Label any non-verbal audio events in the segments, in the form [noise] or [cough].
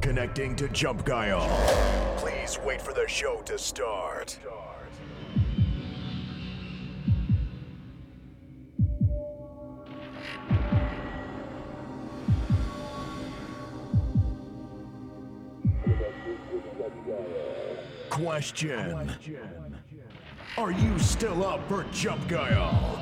Connecting to Jump Guile. Please wait for the show to start. Question. Are you still up for Jump Guile?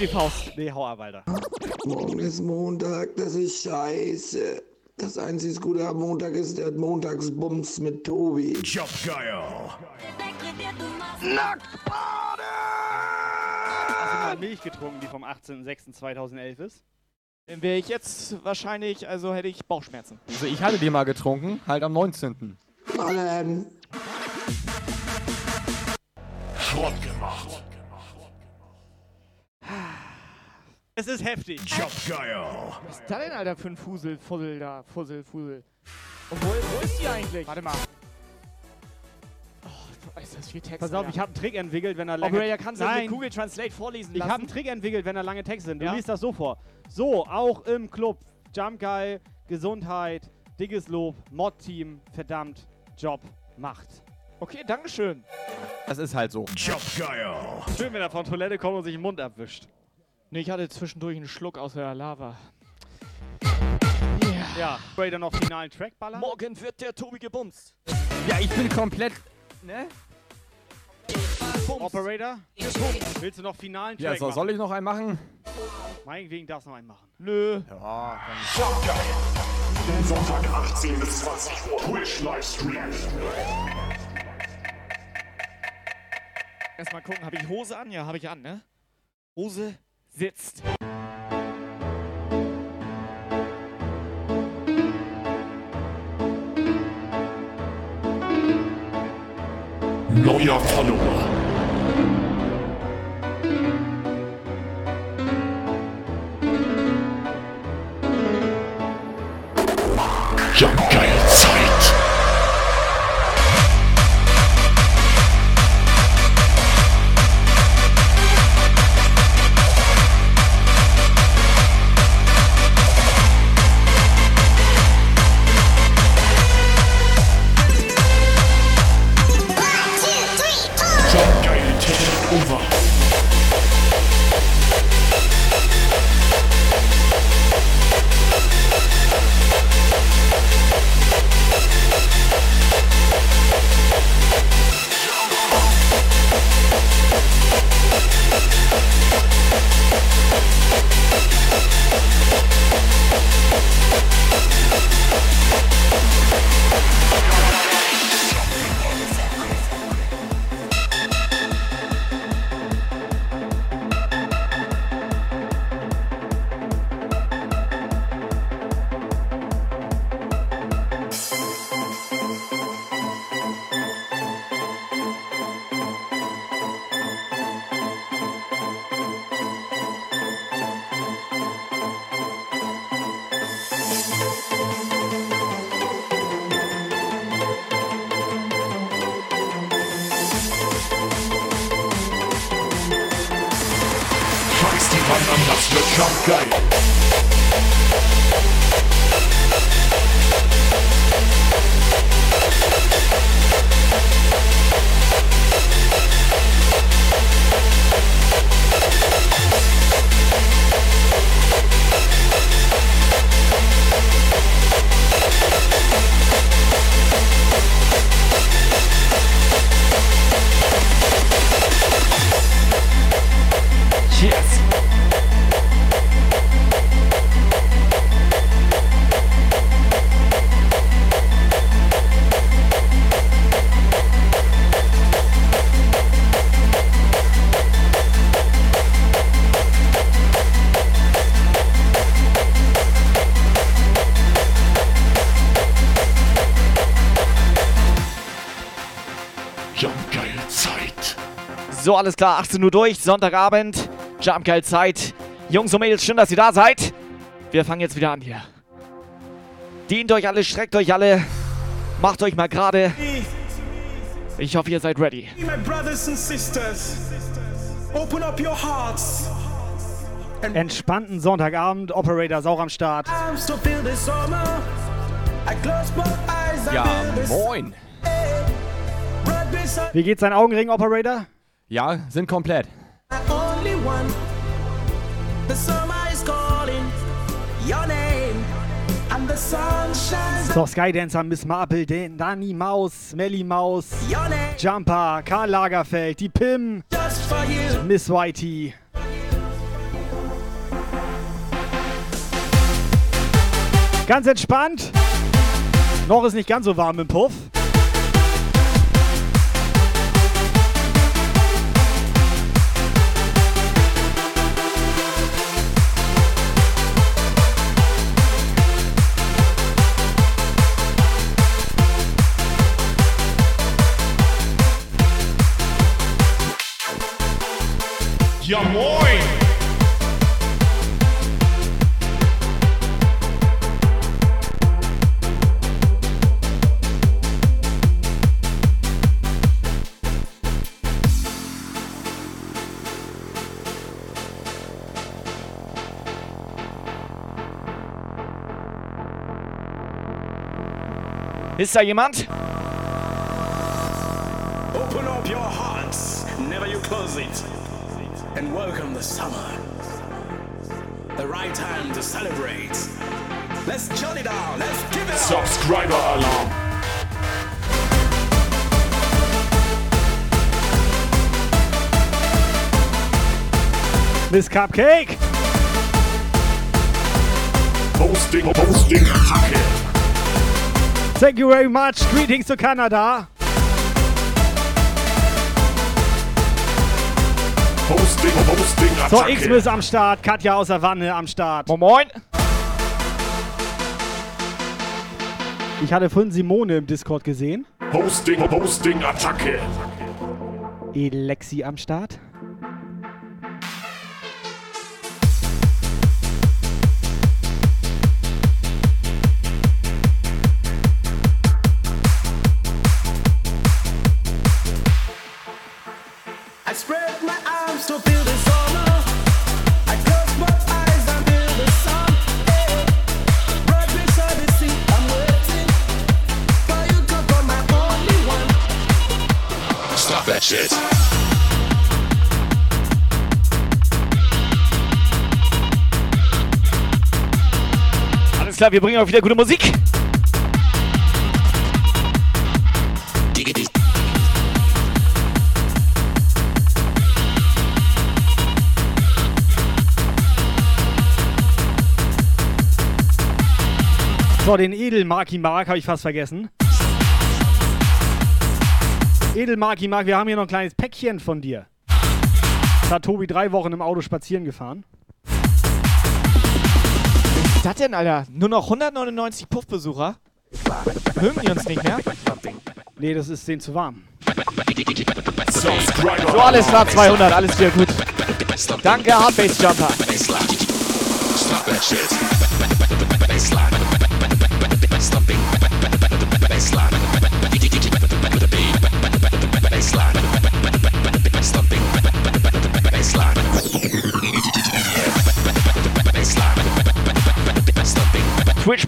Die Faust. Nee, hau ab, Alter. Morgen ist Montag, das ist scheiße. Das einzige Gute am Montag ist der Montagsbums mit Tobi. Jump Guile. Hast du mal Milch getrunken, die vom 18.06.2011 ist? Dann wäre ich jetzt wahrscheinlich, also hätte ich Bauchschmerzen. Also ich hatte die mal getrunken, halt am 19. Allen. Schrott gemacht. Es ist heftig. Guile. Was ist da denn, Alter, für ein Fusel, Fussel da? Fussel, Fusel. Und wo, wo ist die eigentlich? Warte mal. Oh, ist das viel Text? Pass auf, Alter. ich habe einen Trick entwickelt, wenn er lange... Operator, kannst du mit Google Translate vorlesen ich lassen? habe einen Trick entwickelt, wenn da lange Texte sind. Du Ja? liest das so vor. So, auch im Club. Jump Guy, Gesundheit, dickes Lob, Mod-Team, verdammt, Job, Macht. Okay, Dankeschön. Das ist halt so. Guile. Schön, wenn er von Toilette kommt und sich den Mund abwischt. Nee, ich hatte zwischendurch einen Schluck aus der Lava. Ja, Ray dann noch finalen Track ballern. Morgen wird der Tobi gebumst. Ja, ich bin komplett. Ne? Bums. Operator, willst du noch finalen Ja, Track so, machen? soll ich noch einen machen? Meinetwegen darfst du noch einen machen. Nö. Ja, Guile. Sonntag 18 bis 20 Uhr. Twitch Livestream. Erstmal gucken, habe ich Hose an? Ja, habe ich an, ne? Hose sitzt. Neuer Follower. So, alles klar, 18 Uhr durch, Sonntagabend, Jumpgeil Zeit. Jungs und Mädels, schön, dass ihr da seid. Wir fangen jetzt wieder an hier. Dient euch alle, streckt euch alle, macht euch mal gerade. Ich hoffe, ihr seid ready. My brothers and sisters, open up your hearts. Entspannten Sonntagabend, Operator Sauer am Start. Ja, moin. Wie geht's dein Augenring, Operator? Ja, sind komplett. So, Skydancer, Miss Marple, Den, Dani Maus, Melly Maus, Jumper, Karl Lagerfeld, die Pim, just for you. Miss Whitey. Ganz entspannt. Noch ist nicht ganz so warm im Puff. Ja, moin! Ist da jemand? Open up your hearts, never you close it, and welcome the summer. The right time to celebrate. Let's jolly down, let's give it up. Subscriber Alarm! Miss Cupcake. Hosting, Hosting, Attacke! Thank you very much. Greetings to Canada. Hosting, Hosting, So, Attacke! X-Miss am Start. Katja aus der Wanne am Start. Moin Moin. Ich hatte vorhin Simone im Discord gesehen. Hosting, Hosting, Attacke! Elexi am Start. Klar, wir bringen auch wieder gute Musik. So, den Edelmarki Mark habe ich fast vergessen. Edelmarki Mark, wir haben hier noch ein kleines Päckchen von dir. Da hat Tobi drei Wochen im Auto spazieren gefahren. Was ist das denn, Alter? Nur noch 199 Puffbesucher? Mögen die uns nicht mehr? Nee, das ist denen zu warm. So, alles klar, 200, alles wieder gut. Danke, Hardbase Jumper.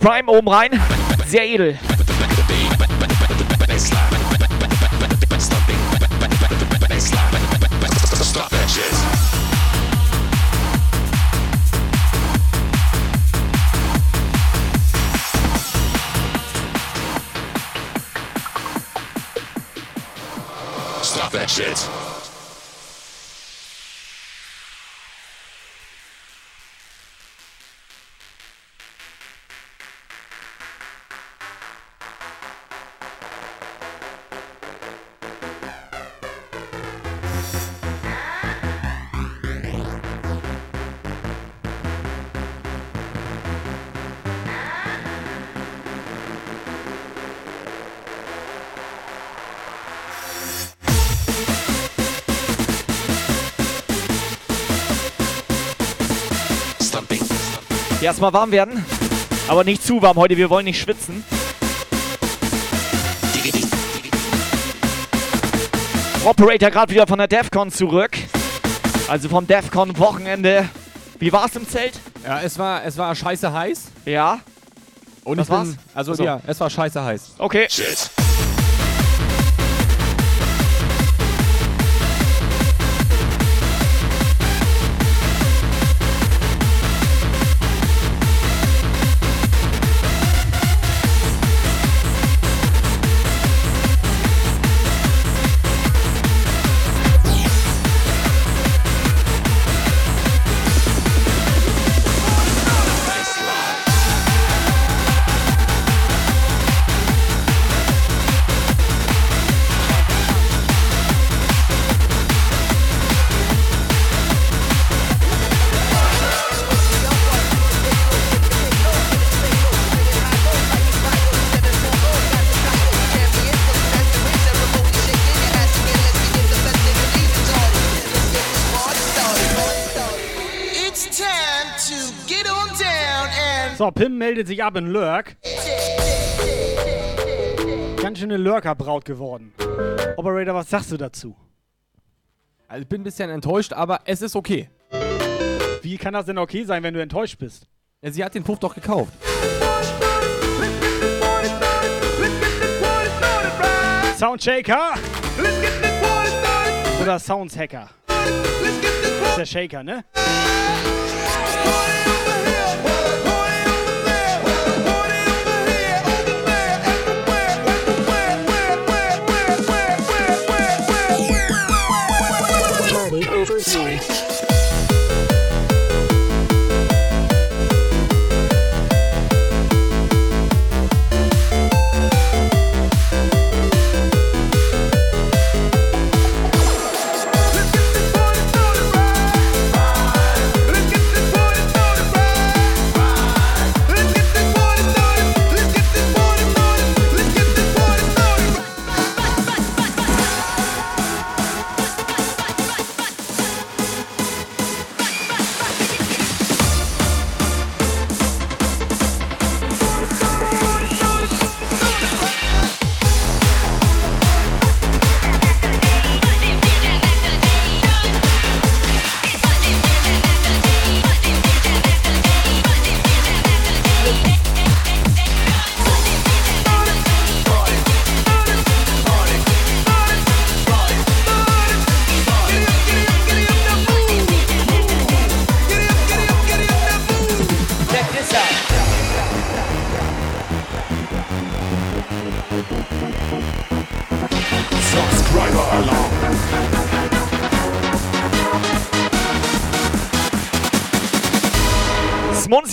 Prime oben rein. Sehr edel. Erstmal warm werden. Aber nicht zu warm heute, wir wollen nicht schwitzen. Operator gerade wieder von der DEFCON zurück. Also vom DEFCON Wochenende. Wie war's im Zelt? Ja, es war, es war scheiße heiß. Ja. Und Das ich bin, war's? Also ja, es war scheiße heiß. Okay. Shit. Meldet sich ab in Lurk. Ganz schöne Lurker-Braut geworden. Operator, was sagst du dazu? Also ich bin ein bisschen enttäuscht, aber es ist okay. Wie kann das denn okay sein, wenn du enttäuscht bist? Ja, sie hat den Puff doch gekauft. Soundshaker oder Soundshacker? Das ist der Shaker, ne?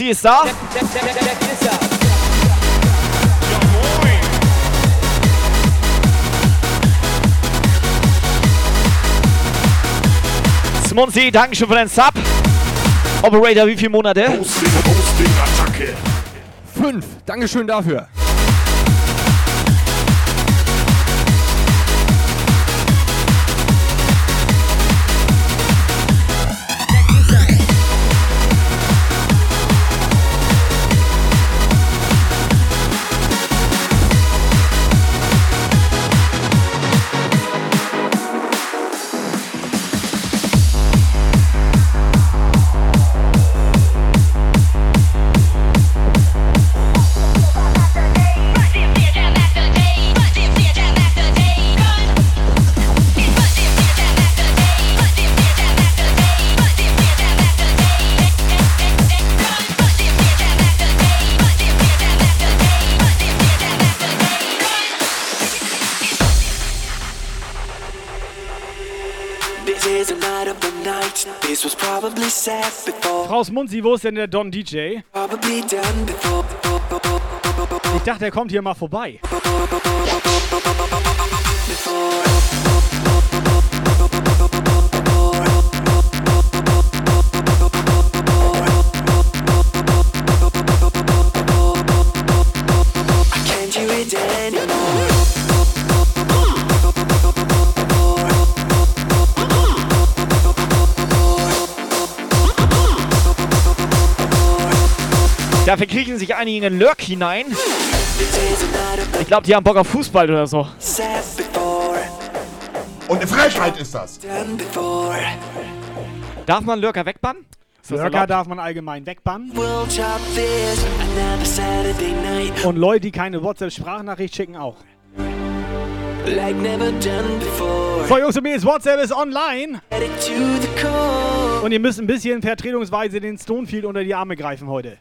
Ist da. Smunzi, Dankeschön für deinen Sub. Operator, wie viele Monate? Hosting, Hosting, Attacke. Fünf. Dankeschön dafür. Frau Smunzi, wo ist denn der Don DJ? Ich dachte, er kommt hier mal vorbei. Dafür kriechen sich einige in den Lurk hinein. Ich glaube, die haben Bock auf Fußball oder so. Und eine Frechheit ist das. Darf man Lurker wegbannen? Lurker darf man allgemein wegbannen. Und Leute, die keine WhatsApp-Sprachnachricht schicken, auch. Like never done before. So, Jungs und Mädels, WhatsApp ist online. Und ihr müsst ein bisschen vertretungsweise den Stonefield unter die Arme greifen heute.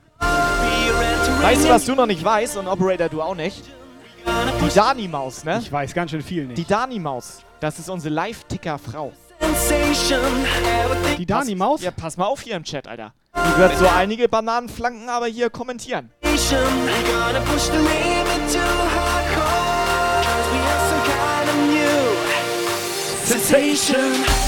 Weißt du, was du noch nicht weißt und Operator du auch nicht? Die Dani-Maus, ne? Ich weiß ganz schön viel nicht. Die Dani-Maus, das ist unsere Live-Ticker-Frau. Sensation. Everything Die Dani-Maus? Ja, pass mal auf hier im Chat, Alter. Die wird so einige Bananenflanken aber hier kommentieren. We're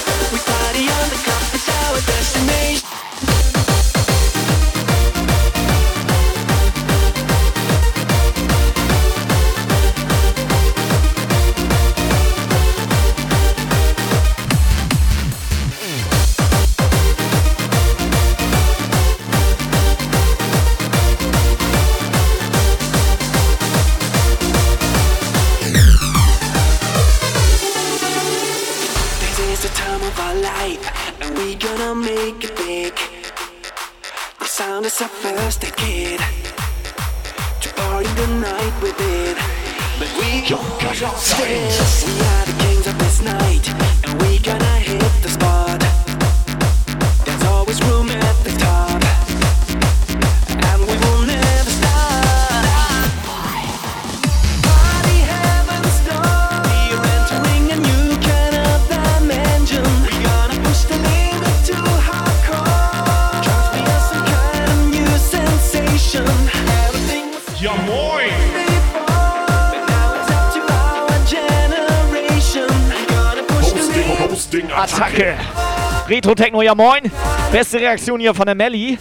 Retro-Techno, ja moin! Beste Reaktion hier von der Melli.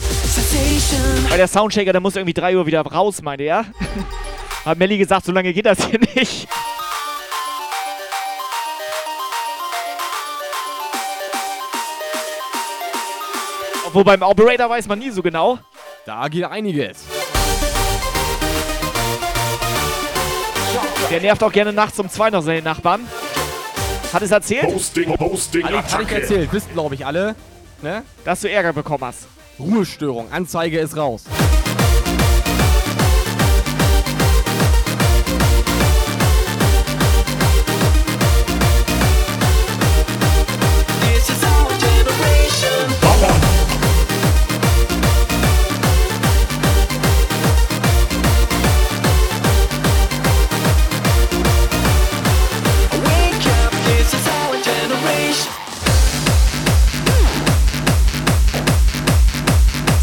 Weil der Soundchecker, der muss irgendwie 3 Uhr wieder raus, meinte er. [laughs] Hat Melli gesagt, so lange geht das hier nicht. Obwohl beim Operator weiß man nie so genau. Da geht einiges. Der nervt auch gerne nachts um zwei noch seine Nachbarn. Hat es erzählt, Hosting, Hosting, ich, hatte ich Attacke. erzählt, wissen glaube ich alle. Ne? dass du Ärger bekommen hast. Ruhestörung, Anzeige ist raus.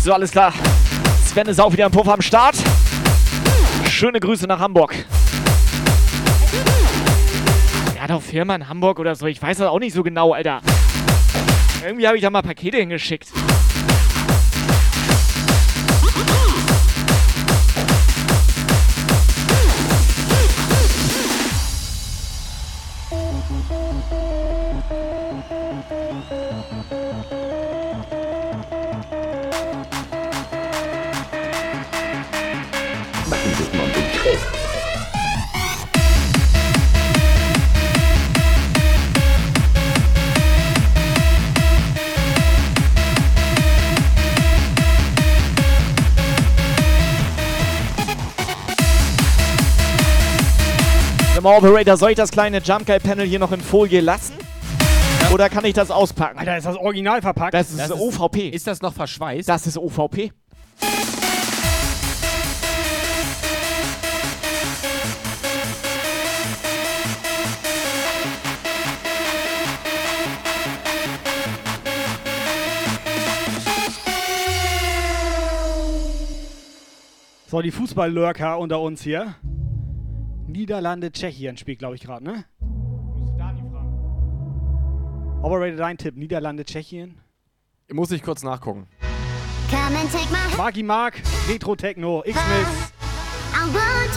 So, alles klar. Sven ist auch wieder im Puff am Start. Schöne Grüße nach Hamburg. Er hat auch Firma in Hamburg oder so. Ich weiß das auch nicht so genau, Alter. Irgendwie habe ich da mal Pakete hingeschickt. Operator, soll ich das kleine Jump Guy Panel hier noch in Folie lassen? Oder kann ich das auspacken? Alter, ist das Original verpackt? Das ist Das ist- OVP. Ist das noch verschweißt? Das ist OVP. So, die Fußballlurker unter uns hier. Niederlande, Tschechien spielt, glaube ich, gerade, ne? Musst du Dani fragen. Operator, dein Tipp. Niederlande, Tschechien. Muss ich kurz nachgucken. Come and take my hand. Marki Mark, Retro Techno, X-Mix.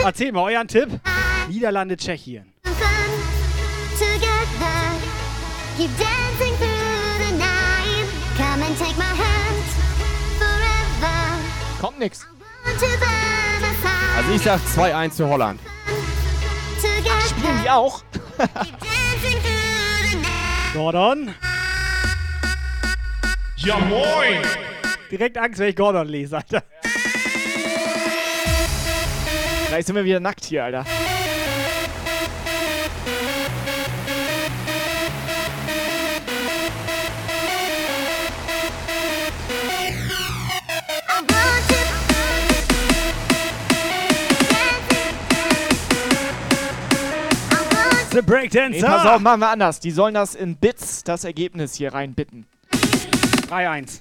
Erzähl mal euren Tipp. Niederlande, Tschechien. have fun together. Keep dancing through the night. Come and take my hand forever. Kommt nix. Also ich sag 2-1 für Holland. Die auch? [laughs] Gordon. Ja moin! Direkt Angst, wenn ich Gordon lese, Alter. Gleich sind wir wieder nackt hier, Alter. The Breakdancer. Nee, pass auf, machen wir anders. Die sollen das in Bits, das Ergebnis hier reinbitten. 3-1.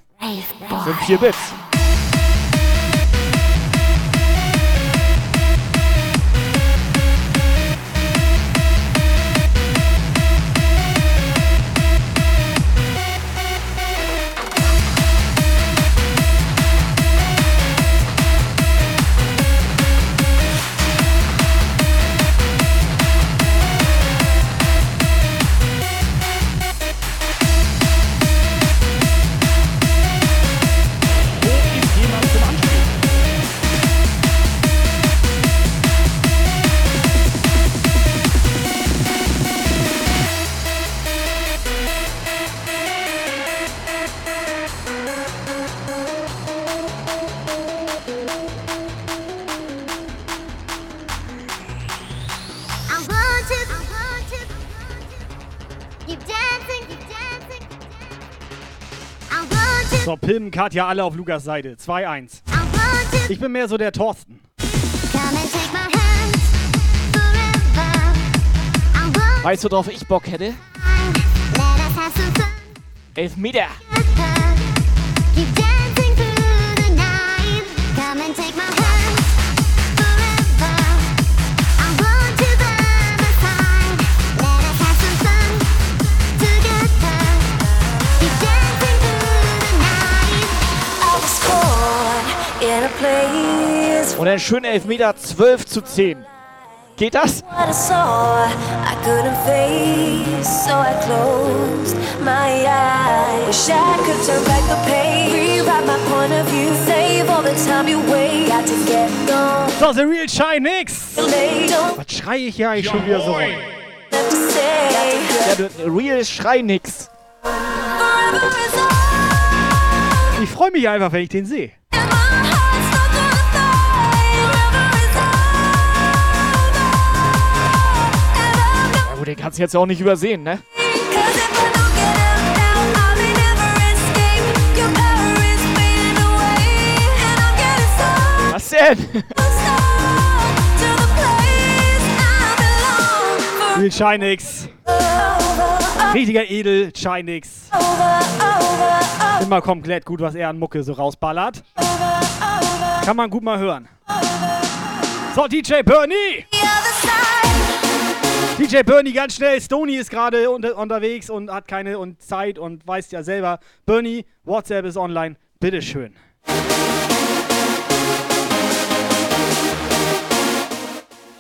Das sind 4 Bits. Pim, Katja, alle auf Lukas Seite. 2-1. I want to Ich bin mehr so der Thorsten. Weißt du, worauf ich Bock hätte? Elfmeter. together. Keep dancing through the night. Come and take my hand Und ein schöner Elfmeter 12 zu 10. Geht das? so the the The Real Shy Nix. Was schreie ich hier eigentlich schon wieder so. Ja, du, Real Schrei nix. Ich freue mich einfach, wenn ich den sehe. Den kannst du jetzt auch nicht übersehen, ne? Was denn? stuck to the place I belong. Real Shy Nix. Over, Richtiger Edel, Shy Nix. over, over, Immer komplett gut, was er an Mucke so rausballert. Kann man gut mal hören. So, DJ Bernie! side. DJ Bernie, ganz schnell. Stony ist gerade unter, unterwegs und hat keine und Zeit und weiß ja selber. Bernie, WhatsApp ist online. Bitteschön.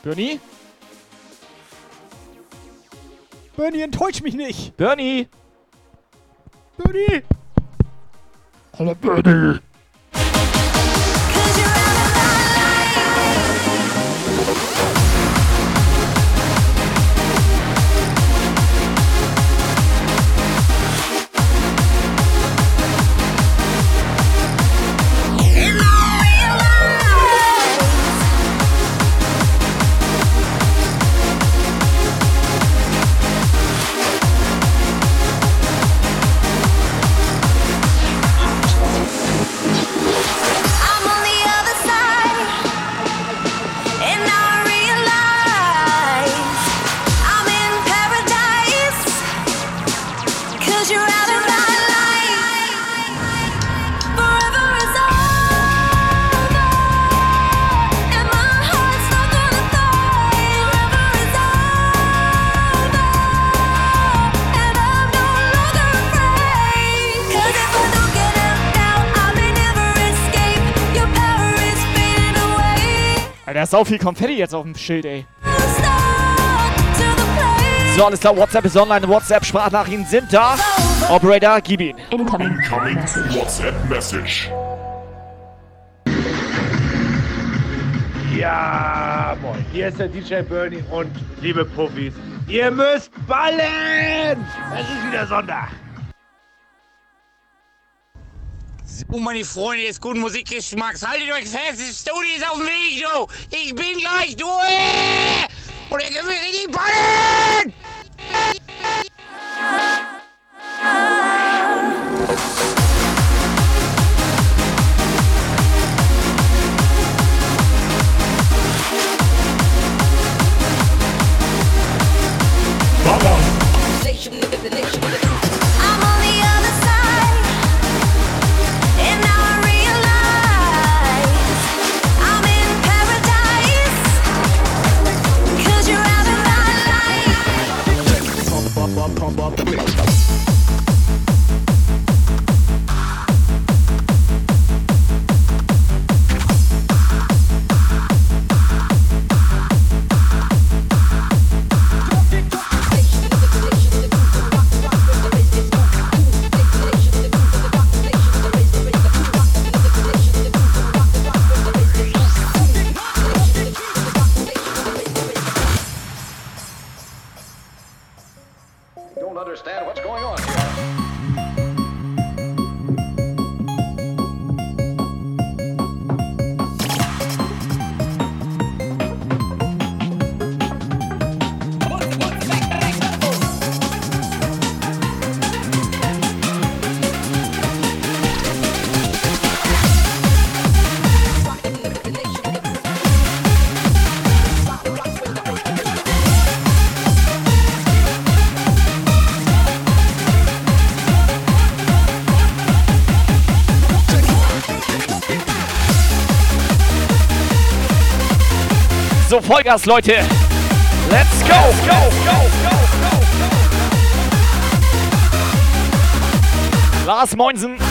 Bernie? Bernie, enttäusch mich nicht. Bernie? Bernie! Hallo Birdie! Sau viel Konfetti jetzt auf dem Schild, ey. So, alles klar, WhatsApp ist online, WhatsApp-Sprachnachrichten sind da. Operator, gib ihn. Incoming WhatsApp Message. Ja, moin. Hier ist der DJ Bernie und liebe Profis, ihr müsst ballen! Es ist wieder Sonntag. So, meine Freunde des guten Musikgeschmacks, haltet euch fest, das Studio ist auf dem Weg, du! Ich bin gleich durch! Und jetzt können wir richtig ballen! Vollgas, Leute. Let's go, go, go, go. Lars Moinsen.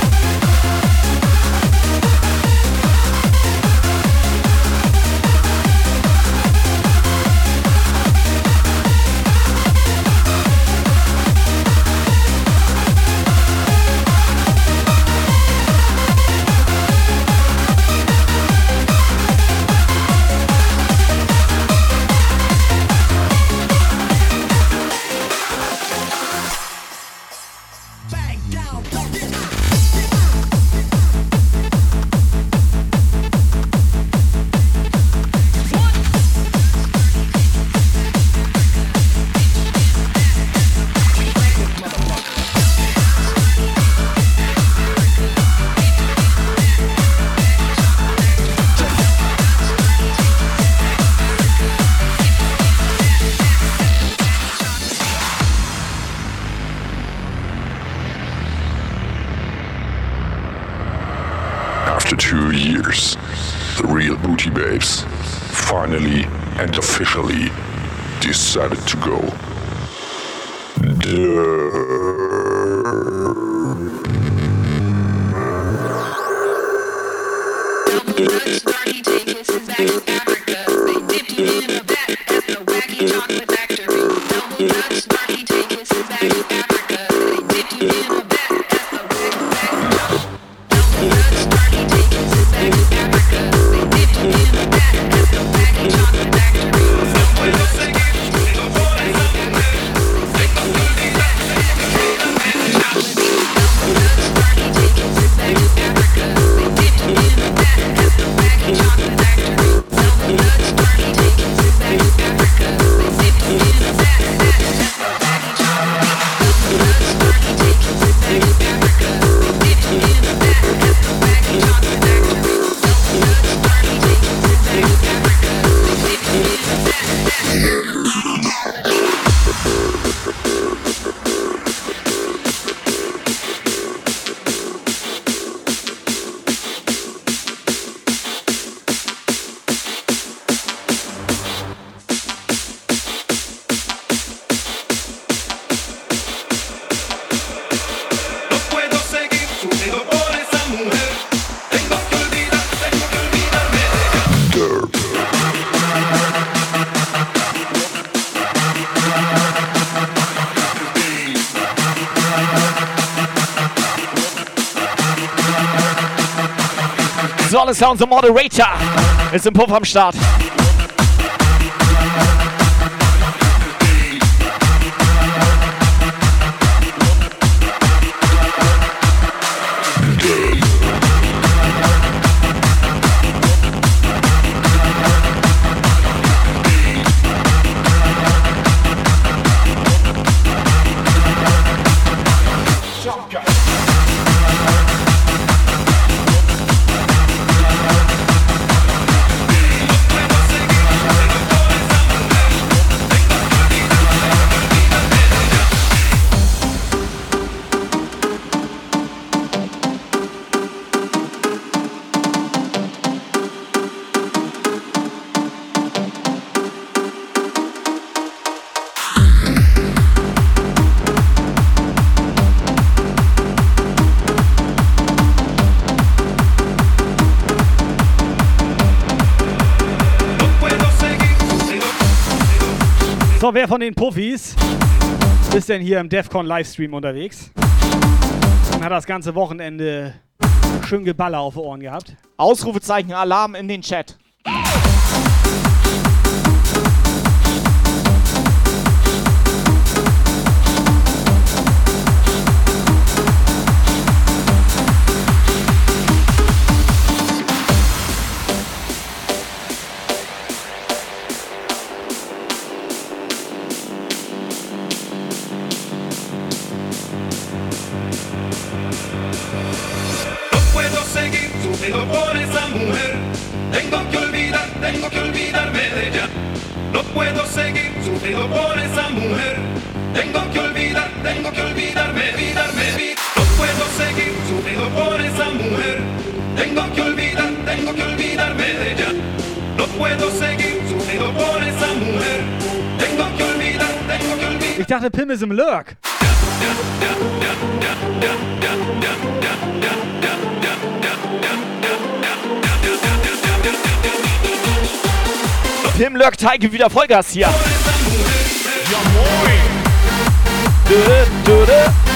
Sounds of Moderator ist im Puff am Start. zwar, wer von den Puffis ist denn hier im DEFCON Livestream unterwegs? Und hat das ganze Wochenende schön Geballer auf Ohren gehabt. Ausrufezeichen Alarm in den Chat. Lurk. Tim Lurk Teige wieder Vollgas hier. Ja, moin. Du, du, du.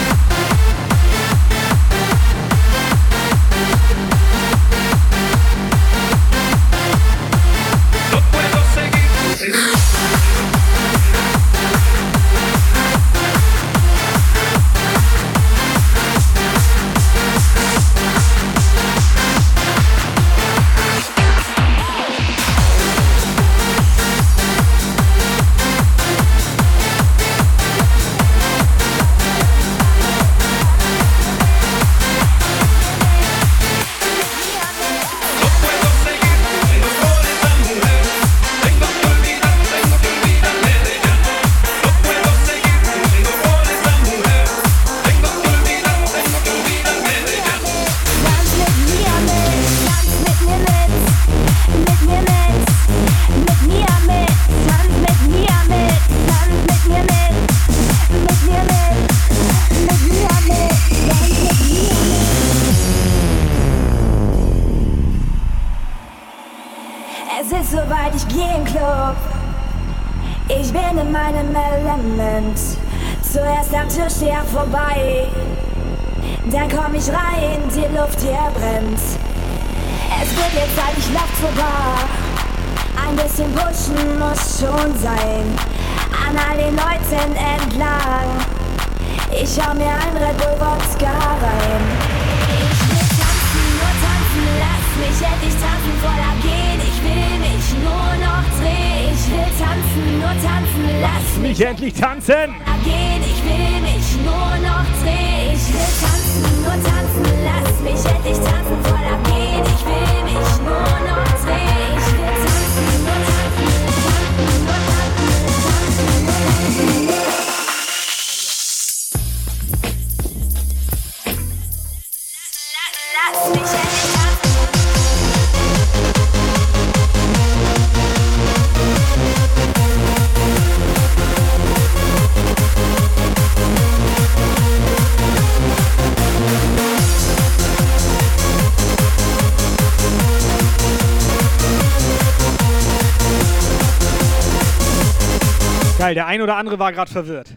Geil, der ein oder andere war gerade verwirrt.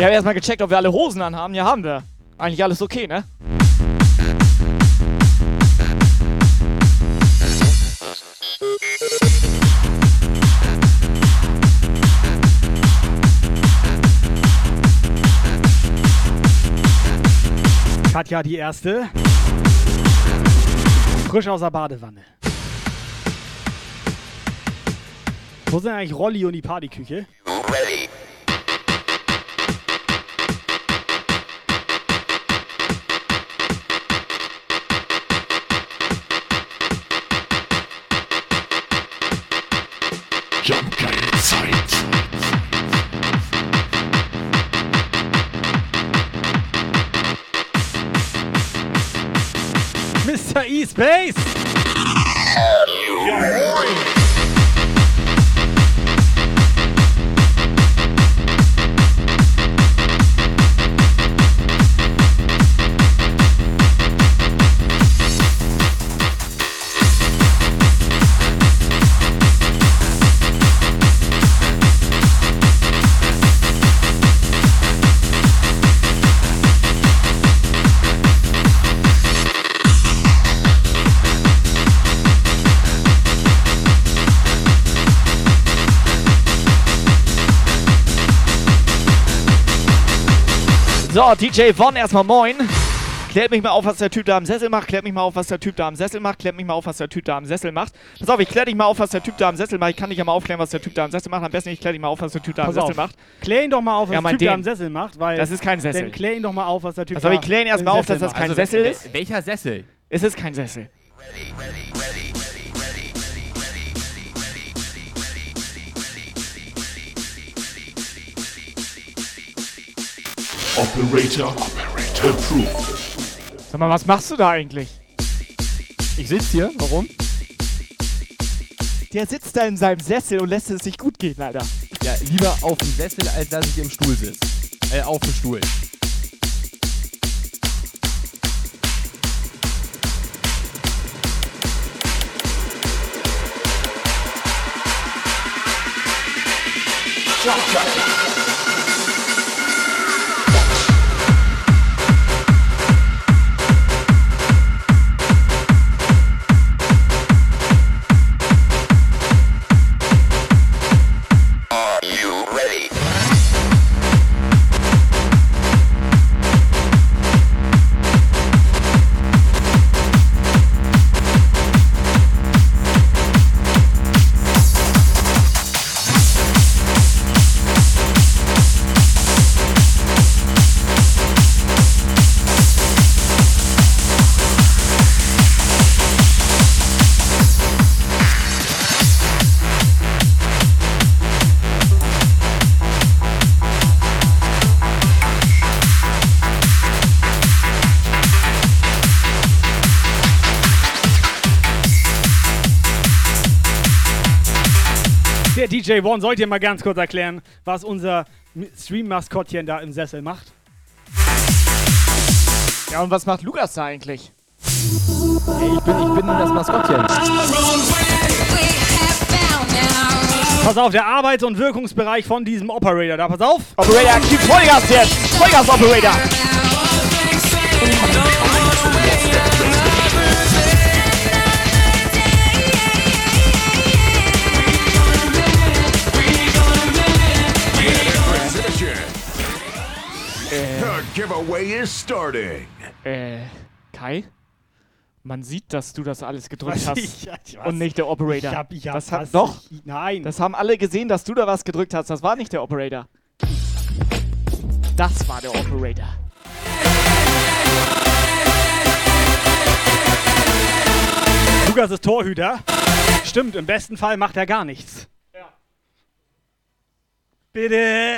Ich habe erstmal gecheckt, ob wir alle Hosen anhaben. Ja, haben wir. Eigentlich alles okay, ne? Katja, die erste. Frisch aus der Badewanne. Wo sind eigentlich Rolli und die Partyküche? Jumpgeile So, DJ Von, erstmal moin. Klärt mich mal auf, was der Typ da am Sessel macht. Klärt mich mal auf, was der Typ da am Sessel macht. Klärt mich mal auf, was der Typ da am Sessel macht. Pass auf, ich klär dich mal auf, was der Typ da am Sessel macht. Ich kann dich ja mal aufklären, was der Typ da am Sessel macht. Am besten, ich klär dich mal auf, was der Typ da am Pass Sessel auf. macht. Klär ihn doch mal auf, was Ja, der mein Typ da den. am Sessel macht, weil. Das ist kein Sessel. Dann klär ihn doch mal auf, was der Typ Also, da wir klären erst im mal auf, Sessel dass das kein Sessel wel- ist. Welcher Sessel? Es ist kein Sessel. Operator approved. Sag mal, was machst du da eigentlich? Ich sitze hier. Warum? Der sitzt da in seinem Sessel und lässt es sich gut gehen, Alter. Ja, lieber auf dem Sessel, als dass ich im Stuhl sitze. Äh, auf dem Stuhl. Are DJ One sollte dir mal ganz kurz erklären, was unser Stream-Maskottchen da im Sessel macht. Ja, und was macht Lukas da eigentlich? Ey, ich bin, ich bin das Maskottchen. Pass auf, der Arbeits- und Wirkungsbereich von diesem Operator. Da, pass auf. Operator aktiv Vollgas jetzt! Vollgas, Operator! Giveaway is starting. Äh, Kai? Man sieht, dass du das alles gedrückt Was? hast. Ich- ich- was? und nicht der Operator. Ich hab- ich hab das hat was- doch. ich- nein. Das haben alle gesehen, dass du da was gedrückt hast. Das war nicht der Operator. Das war der Operator. Lukas ist Torhüter. Stimmt, im besten Fall macht er gar nichts. Bitte.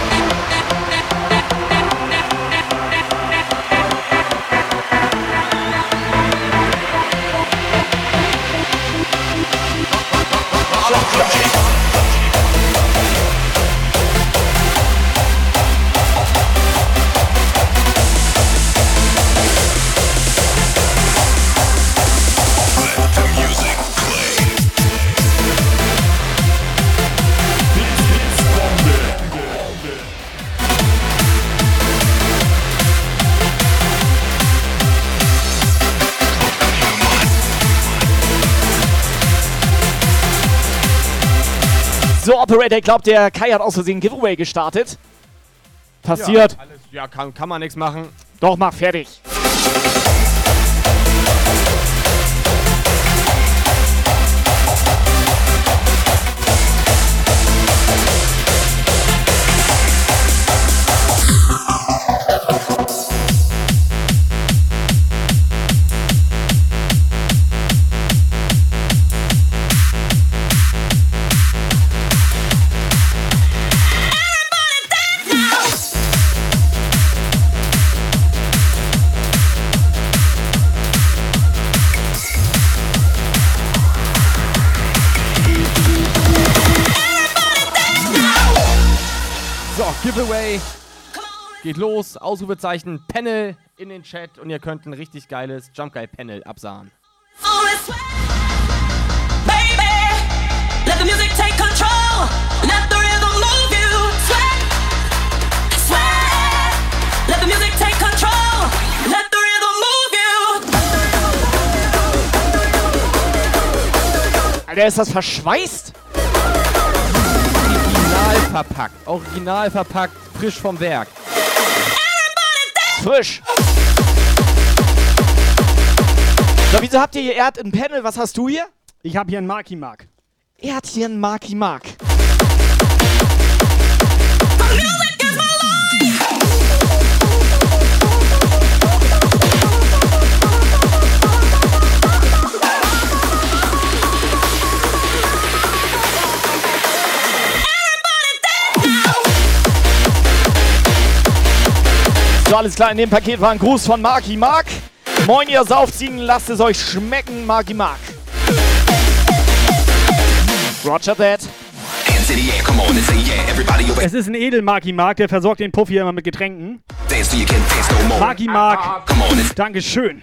So, Operator, ich glaube, der Kai hat aus Versehen Giveaway gestartet. Passiert. Ja, alles, ja kann, kann man nichts machen. Doch, mach fertig. Giveaway. Geht los. Ausrufezeichen Panel in den Chat und ihr könnt ein richtig geiles Jump Guy Panel absahen. Alter, ist das verschweißt? Original verpackt. Original verpackt. Frisch vom Werk. Frisch. So, wieso habt ihr hier, er hat ein Panel, was hast du hier? Ich habe hier einen Marky Mark. Er hat hier einen Marky Mark. So, alles klar, in dem Paket war ein Gruß von Marky Mark. Moin, ihr Saufziegen, lasst es euch schmecken, Marky Mark. Roger that. Es ist ein edel Marky Mark, der versorgt den Puff hier immer mit Getränken. Marky Mark, Dankeschön.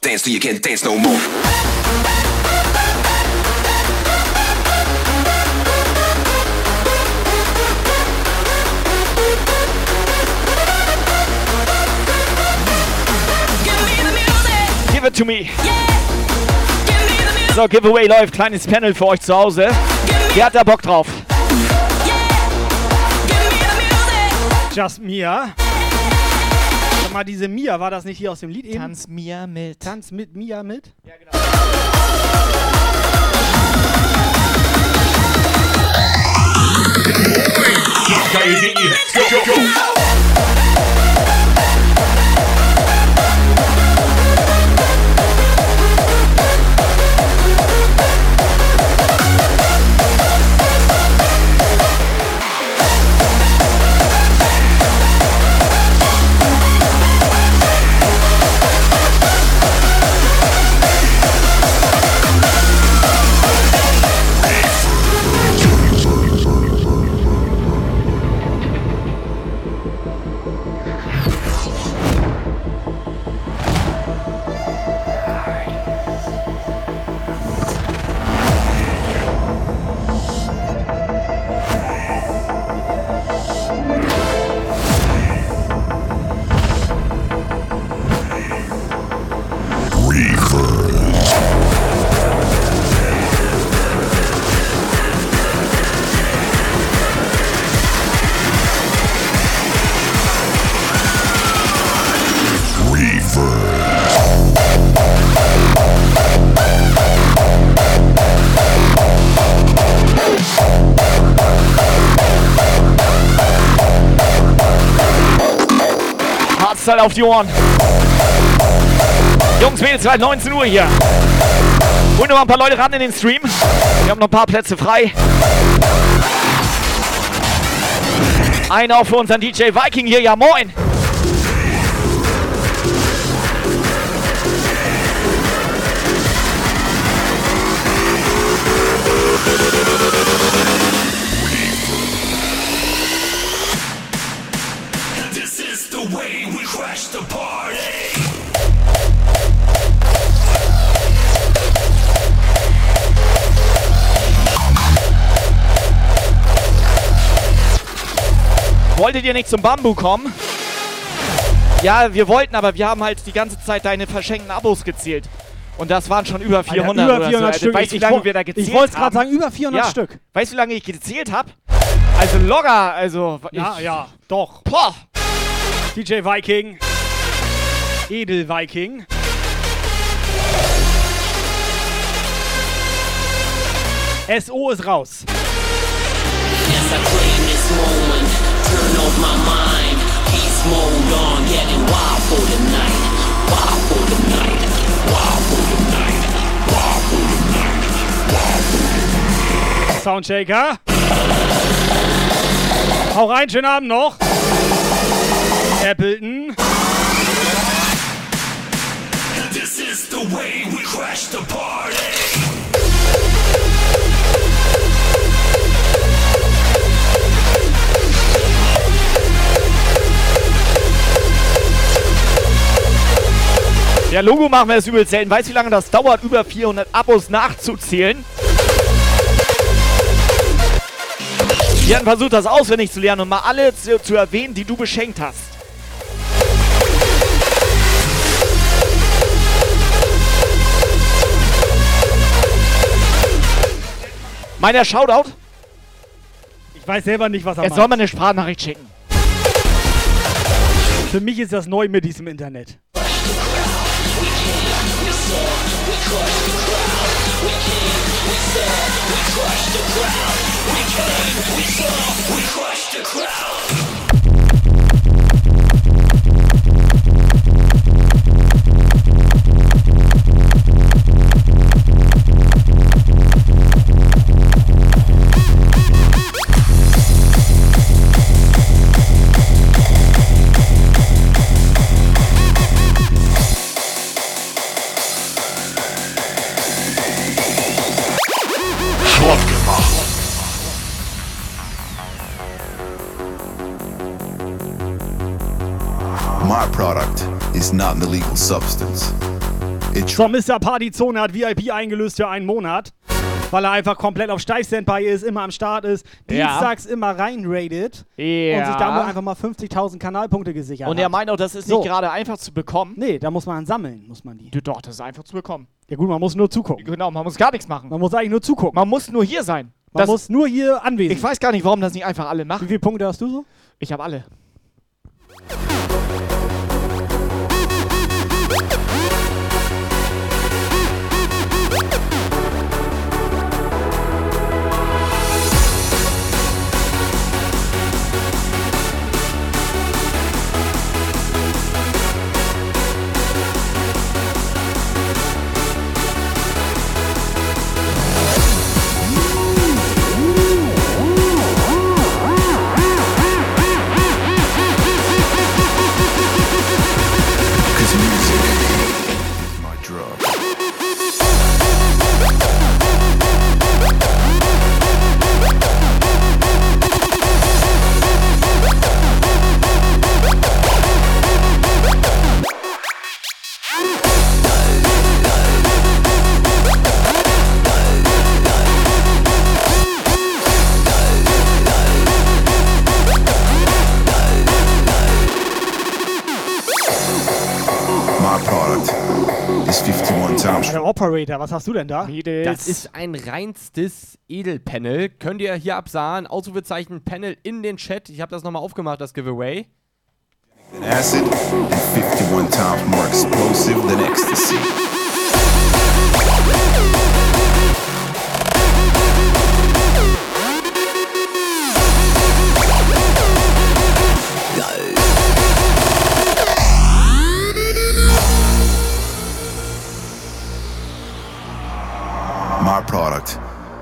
Dance till you can't dance no more. Give it to me. So, Giveaway läuft. Kleines Panel für euch zu Hause. Wer hat da Bock drauf? Just Mia. Sag mal, diese Mia, war das nicht hier aus dem Lied eben? Tanz Mia mit. Tanz mit Mia mit? Ja, genau. Hardstyle auf die Ohren. Jungs, Mädels, seit 19 Uhr hier. Holen noch ein paar Leute ran in den Stream. Wir haben noch ein paar Plätze frei. Einer auch für unseren DJ Viking hier. Ja, moin. Wolltet ihr nicht zum Bambu kommen? Ja, wir wollten, aber wir haben halt die ganze Zeit deine verschenkten Abos gezählt. Und das waren schon über 400 über oder 400 so. Alter. Stück. Weißt du, wie Ich- lange ich wir da woll- ich gezählt wollt's grad haben? sagen, über 400 ja. Stück. Weißt du, wie lange ich gezählt habe? Also locker, also... Ja, ich, ja, doch. Boah. DJ Viking. Edel Viking. SO ist raus. Yes, I this moment. Turn off my mind. Peace mode on. Getting wild for the night. Wild for the night. Wild for the night. Wild for the night. Wild for the Soundshaker. Hau rein, schönen Abend noch. Appleton. This is the way we crash the party. Ja, Logo machen wir das übel selten. Weißt du, wie lange das dauert, über 400 Abos nachzuzählen? Wir hatten versucht, das auswendig zu lernen und mal alle zu, zu erwähnen, die du beschenkt hast. Meiner Shoutout? Ich weiß selber nicht, was er Er macht. soll mal eine Sprachnachricht schicken. Für mich ist das neu mit diesem Internet. Schrott an illegal substance. So, Mr. Partyzone hat VIP eingelöst für einen Monat, weil er einfach komplett auf Steif-Standby ist, immer am Start ist, Ja. dienstags immer reinradet Ja. und sich damit einfach mal 50.000 Kanalpunkte gesichert Und hat. er meint auch, das ist So. nicht gerade einfach zu bekommen. Nee, da muss man sammeln, muss man die. Du, doch, das ist einfach zu bekommen. Ja gut, man muss nur zugucken. Genau, man muss gar nichts machen. Man muss eigentlich nur zugucken. Man muss nur hier sein. Man Das- muss nur hier anwesend. Ich weiß gar nicht, warum das nicht einfach alle machen. Wie viele Punkte hast du so? Ich habe alle. Operator, was hast du denn da? Das ist ein reinstes Edelpanel. Könnt ihr hier absahen? Ausrufezeichen Panel in den Chat. Ich habe das nochmal aufgemacht, das Giveaway. acid and 51 times more explosive than ecstasy.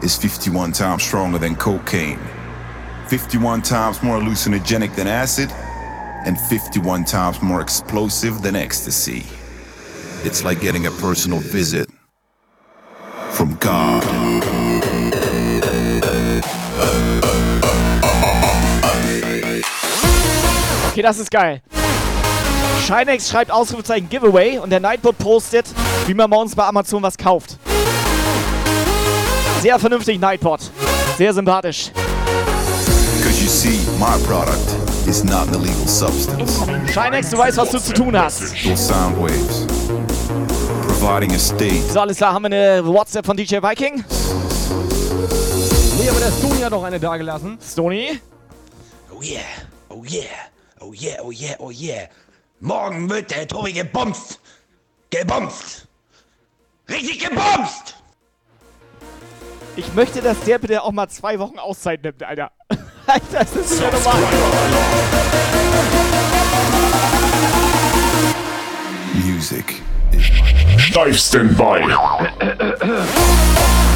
Is 51 times stronger than cocaine, 51 times more hallucinogenic than acid, and 51 times more explosive than ecstasy. It's like getting a personal visit from God. Okay, das ist geil. Shinex schreibt Ausrufezeichen Giveaway und der Nightbot postet, wie man uns bei Amazon was kauft. Sehr vernünftig, Nightbot. Sehr sympathisch. Because you see, my product is not an illegal substance. Shinex, du weißt, was du zu tun hast. Those sound waves, providing a stage. So, alles klar, haben wir eine WhatsApp von DJ Viking? Nee, aber der Stony hat noch eine dagelassen. Stony? Oh yeah, oh yeah, oh yeah, oh yeah, oh yeah. Morgen wird der Tobi gebumst. Gebumst. Richtig gebumst. Ich möchte, dass der bitte auch mal zwei Wochen Auszeit nimmt, Alter. [laughs] Alter, das ist ja normal. Music. Steif Standby. [laughs]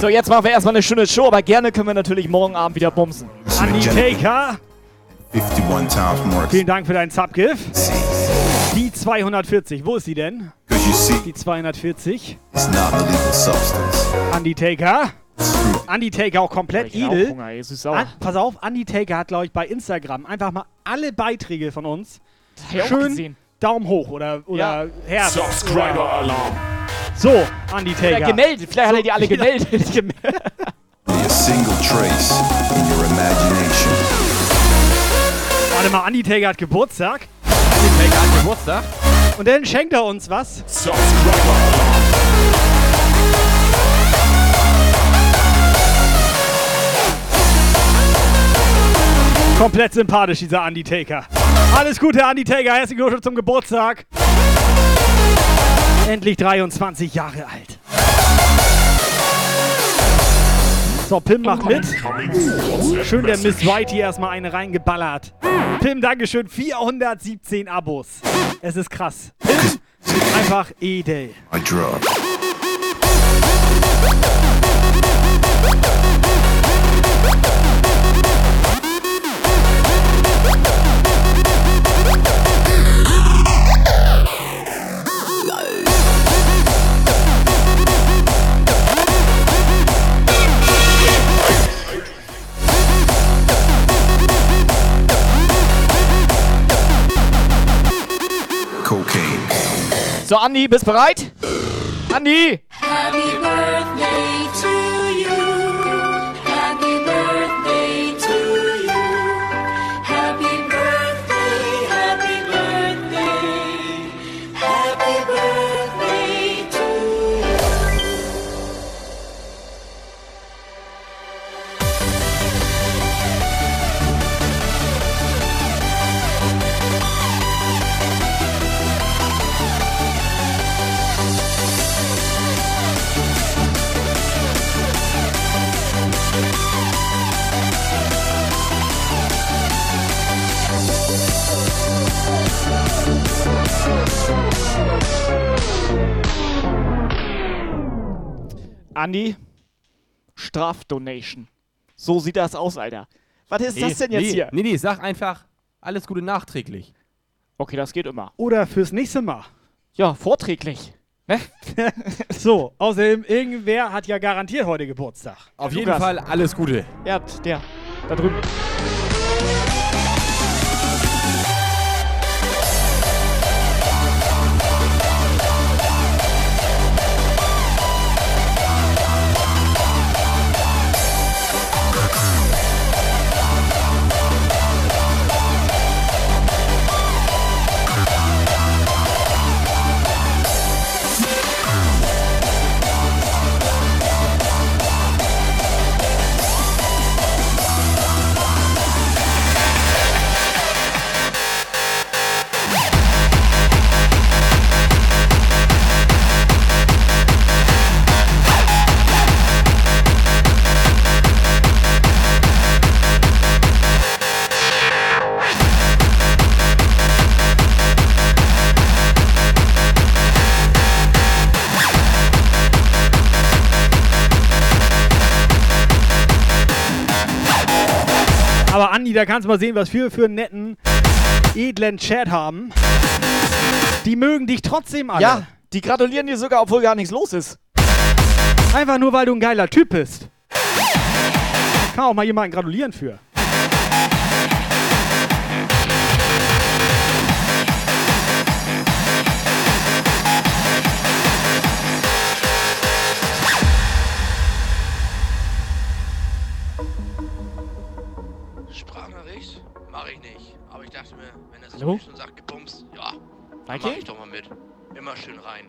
So, jetzt machen wir erstmal eine schöne Show, aber gerne können wir natürlich morgen Abend wieder bumsen. Andi Taker, 51 times more vielen Dank für deinen Subgift. Die 240, wo ist sie denn? Die 240. It's not an illegal substance. Andy Taker. Andy Taker auch komplett edel. Hunger. An, pass auf, Andy Taker hat, glaube ich, bei Instagram einfach mal alle Beiträge von uns schön. Daumen hoch oder, oder Ja. Herz. Subscriber oder- Alarm. So, Andy Taker. Gemeldet. Vielleicht hat er die alle gemeldet. [laughs] A single trace in your imagination. Warte mal, Andy Taker hat Geburtstag. Andy Taker hat Geburtstag. Und dann schenkt er uns was. Komplett sympathisch, dieser Andy Taker. Alles Gute, Andy Taker. Herzlichen Glückwunsch zum Geburtstag. Endlich 23 Jahre alt. So, Pim macht mit. Schön der Miss Whitey erstmal eine reingeballert. Pim, Dankeschön. 417 Abos. Es ist krass. Pim, einfach edel. My drug. So, Andi, bist bereit? Andi! Happy birthday to Andi, Strafdonation. So sieht das aus, Alter. Was ist das denn jetzt nee, hier? Nee, nee, sag einfach alles Gute nachträglich. Okay, das geht immer. Oder fürs nächste Mal. Ja, vorträglich. Ne? [laughs] So, außerdem, irgendwer hat ja garantiert heute Geburtstag. Auf jeden Lukas. Fall alles Gute. Ja, der. Da drüben. Da kannst du mal sehen, was wir für einen netten, edlen Chat haben. Die mögen dich trotzdem alle. Ja, die gratulieren dir sogar, obwohl gar nichts los ist. Einfach nur, weil du ein geiler Typ bist. Kann auch mal jemanden gratulieren für. Hallo? schon sagt, gebumst, ja, dann Viking? mach ich doch mal mit. Immer schön rein.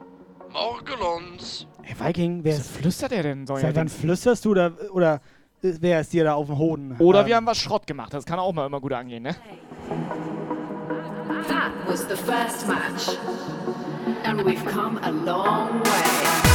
Morgelons! Ey, Viking, wer Was flüstert er denn? Seit wann flüsterst du oder, oder wer ist dir da auf dem Hoden? Oder Ähm, wir haben was Schrott gemacht. Das kann auch mal immer gut angehen, ne? That was the first match. And we've come a long way.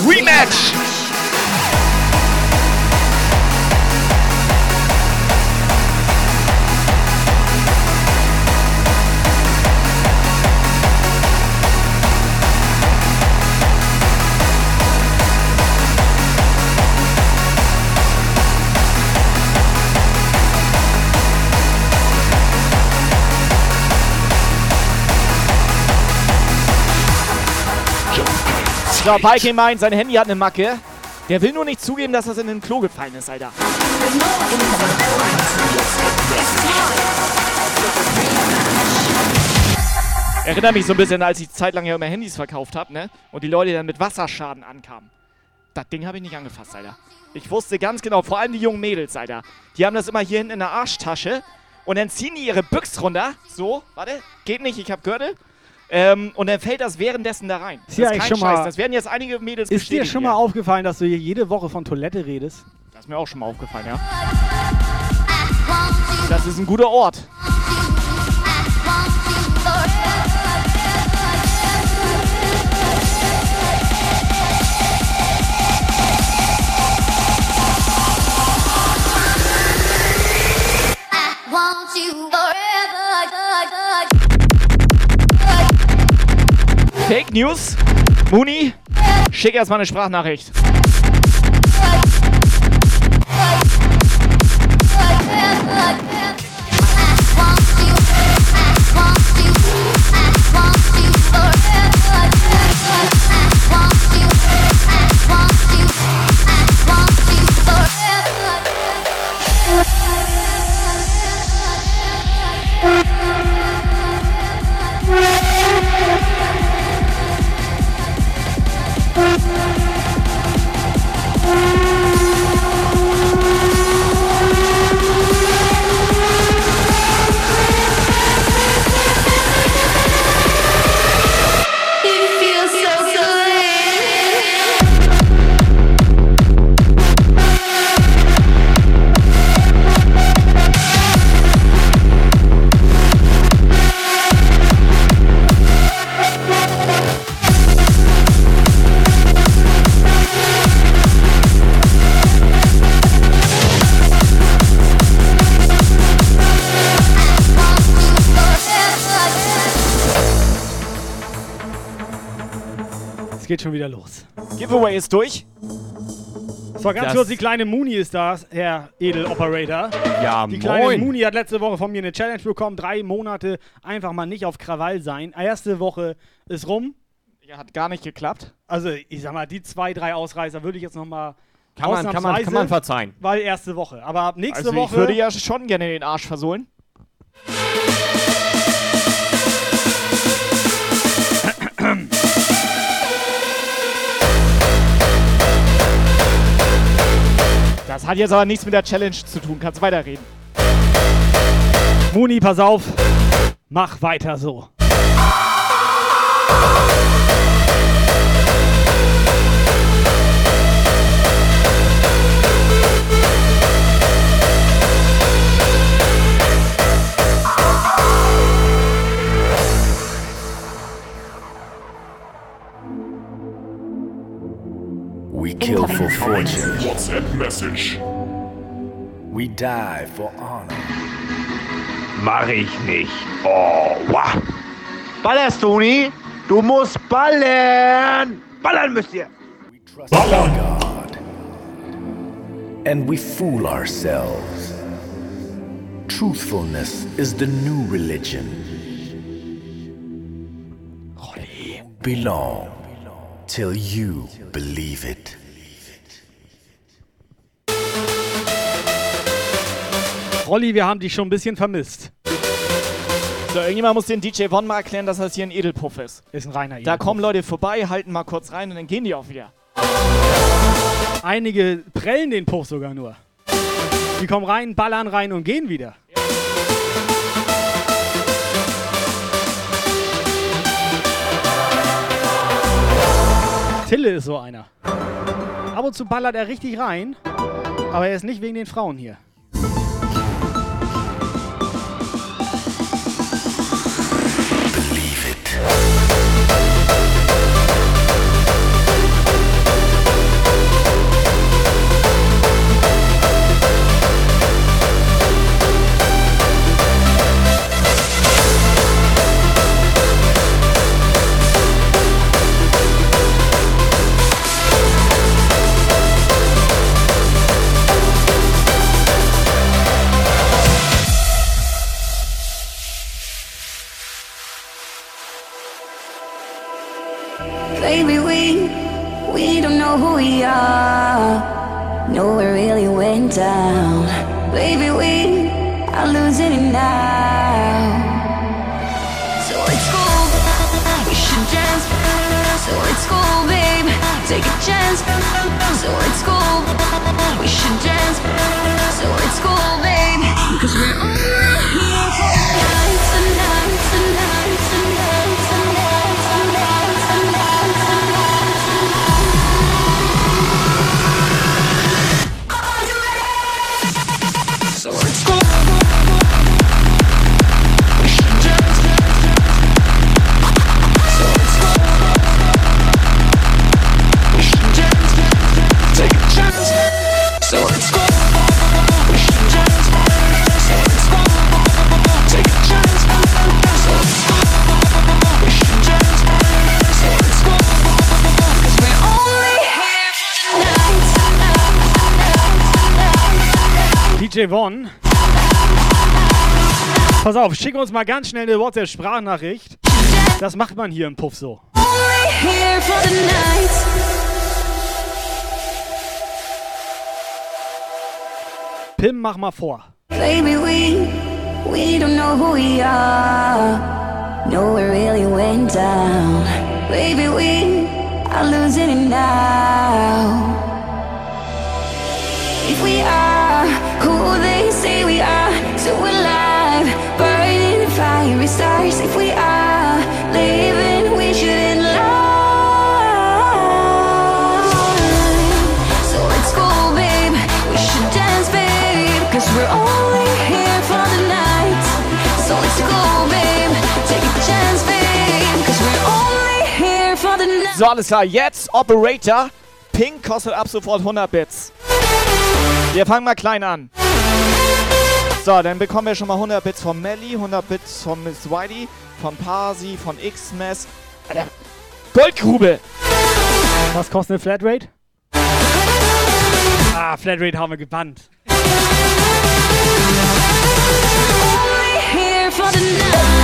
Rematch! So, Viking meint, sein Handy hat eine Macke. Der will nur nicht zugeben, dass das in den Klo gefallen ist, Alter. Erinnert mich so ein bisschen, als ich zeitlang ja immer Handys verkauft habe, ne? Und die Leute dann mit Wasserschaden ankamen. Das Ding habe ich nicht angefasst, Alter. Ich wusste ganz genau, vor allem die jungen Mädels, Alter. Die haben das immer hier hinten in der Arschtasche. Und dann ziehen die ihre Büchs runter. So, warte, geht nicht, ich hab Gürtel. Ähm, und dann fällt das währenddessen da rein. Das Ist dir ist eigentlich kein schon mal- Scheiß. Das werden jetzt einige Mädels Ist dir schon hier. mal aufgefallen, dass du hier jede Woche von Toilette redest? Das ist mir auch schon mal aufgefallen, ja. Das ist ein guter Ort. Want you Fake News. Muni, schick erstmal eine Sprachnachricht. Geht schon wieder los. Giveaway ist durch. So, ganz Das- kurz, die kleine Muni ist da, Herr Edel-Operator. Ja, Die kleine moin. Muni hat letzte Woche von mir eine Challenge bekommen. Drei Monate einfach mal nicht auf Krawall sein. Erste Woche ist rum. Ja, hat gar nicht geklappt. Also, ich sag mal, die zwei, drei Ausreißer würde ich jetzt nochmal. Kann man- kann man- kann man verzeihen. Weil erste Woche. Aber ab nächste Also Woche. ich würde ja schon gerne den Arsch versohlen. Das hat jetzt aber nichts mit der Challenge zu tun. Kannst weiterreden. Muni, pass auf. Mach weiter so. We kill for fortune. WhatsApp message. We die for honor. Mach ich nicht. Oh, wow. Ballerst, Toni? Du musst ballern! Ballern müsst ihr! God. And we fool ourselves. Truthfulness is the new religion. Belong till you believe it. Rolli, wir haben dich schon ein bisschen vermisst. So, irgendjemand muss den DJ Von mal erklären, dass das hier ein Edelpuff ist. Ist ein reiner Da Edelpuff. kommen Leute vorbei, halten mal kurz rein und dann gehen die auch wieder. Einige prellen den Puff sogar nur. Die kommen rein, ballern rein und gehen wieder. Tille ist so einer. Ab und zu ballert er richtig rein, aber er ist nicht wegen den Frauen hier. Should dance. Tonight. DJ Von. Pass auf, schick uns mal ganz schnell eine WhatsApp-Sprachnachricht. Das macht man hier im Puff so. Pim, mach mal vor. Baby, we we don't know who we are. Know it really went down. Baby, we are losing it now. If we are who they say we are, so alive, burning fiery stars. If we are living, we shouldn't lie. So let's go, babe. We should dance, babe. Cause we're only here for the night. So let's go, babe. Take a chance, babe. Cause we're only here for the night. So, alles klar. Jetzt Operator. Pink kostet ab sofort 100 Bits. Wir fangen mal klein an. So, dann bekommen wir schon mal 100 Bits von Melly, 100 Bits von Miss Whitey, von Parsi, von X-Mess. Alter, Goldgrube! Was kostet eine Flatrate? Ah, Flatrate haben wir gebannt. Only here for the night.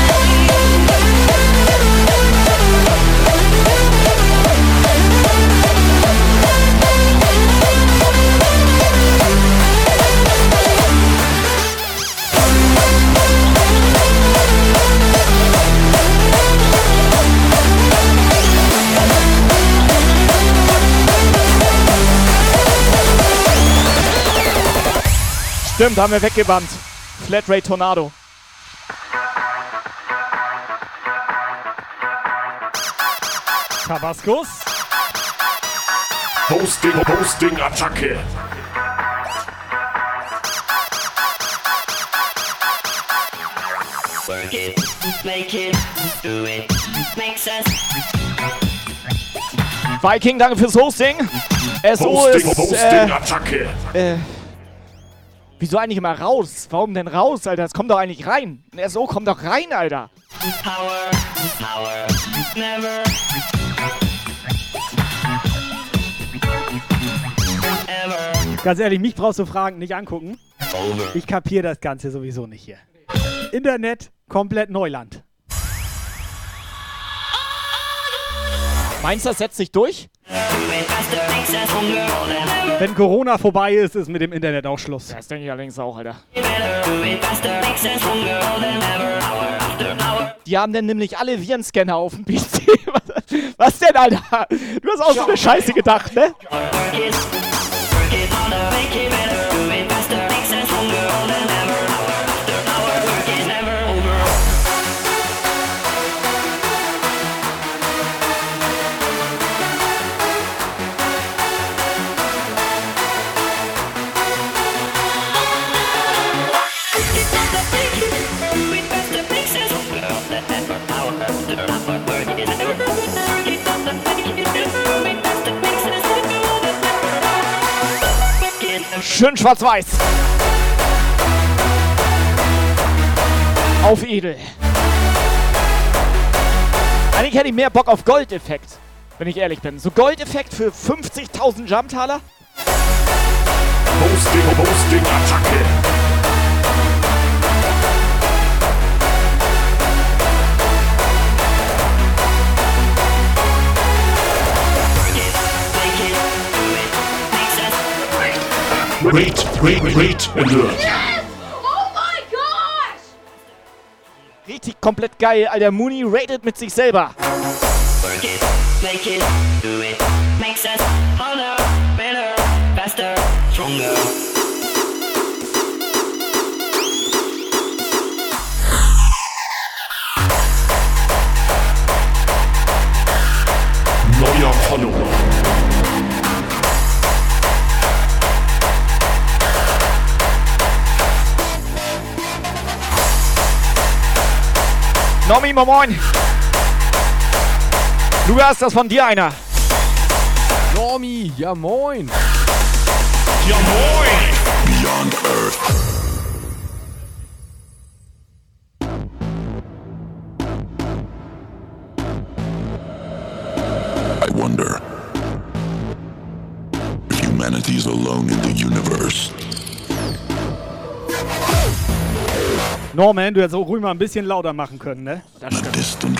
Stimmt, haben wir weggebannt. Flatrate Tornado. Tabaskus. Hosting, Hosting, Attacke. Work it, make it, do it, makes us. Viking, danke fürs Hosting. SO Hosting, ist. Hosting, Äh, Attacke. äh, Wieso eigentlich immer raus? Warum denn raus, Alter? Das kommt doch eigentlich rein. Der so kommt doch rein, Alter. Power, power, never. Ever. Ganz ehrlich, mich brauchst du fragen, nicht angucken. Ich kapiere das Ganze sowieso nicht hier. Internet, komplett Neuland. Meinst du, das setzt sich durch? Wenn Corona vorbei ist, ist mit dem Internet auch Schluss. Das denke ich allerdings auch, Alter. Die haben dann nämlich alle Virenscanner auf dem PC. Was, [laughs] was denn, Alter? Du hast auch so eine Scheiße gedacht, ne? Schön schwarz-weiß. Auf edel. Eigentlich hätte ich mehr Bock auf Goldeffekt, wenn ich ehrlich bin. So Goldeffekt für 50.000 Jumptaler? Hosting, Hosting, Attacke. Wait, wait, wait, alert. Oh my gosh! Richtig komplett geil, Alter. Mooney rated mit sich selber. Work it, make it, do it. Makes us harder, better, faster, stronger. Neuer Follower. Nomi, moin moin. Lukas, das von dir einer. Normi, ja moin. Ja moin. Beyond Earth. I wonder if humanity is alone in the universe. Norman, du hättest auch ruhig mal ein bisschen lauter machen können, ne? Das stimmt.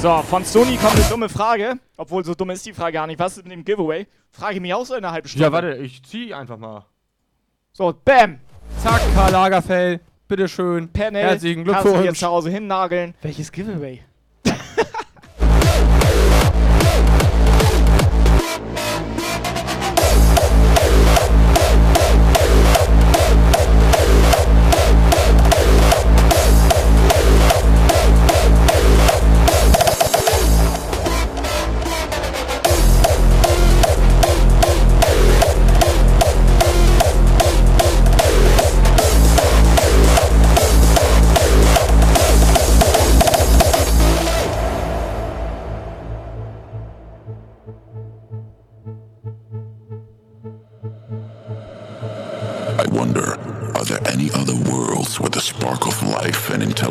So, von Sony kommt eine dumme Frage. Obwohl, so dumm ist die Frage gar nicht. Was ist mit dem Giveaway? Frage ich mich auch so in einer halben Stunde. Ja, warte, ich zieh einfach mal. So, bam. Zack, Karl Lagerfeld. Bitteschön. Panel. Herzlichen Kannst du dir Glückwunsch. zu Hause hinnageln. Welches Giveaway?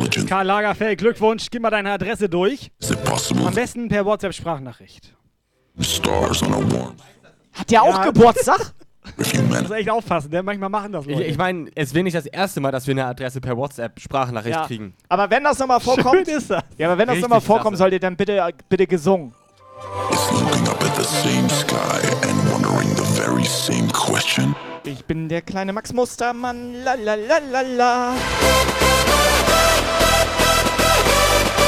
Intelligence Karl Lagerfeld, Glückwunsch. Gib mal deine Adresse durch. is it possible? Am besten per WhatsApp-Sprachnachricht. Stars on a warm Hat der auch Ja. Geburtstag? with Muss echt aufpassen, denn manchmal machen das Ich, Leute. ich meine, es wäre nicht das erste Mal, dass wir eine Adresse per WhatsApp-Sprachnachricht Ja. kriegen. Aber wenn das nochmal vorkommt. Schön ist das. Ja, aber wenn das nochmal vorkommt, sollt ihr dann bitte, bitte gesungen. Ich bin der kleine Max Mustermann. La la la la la.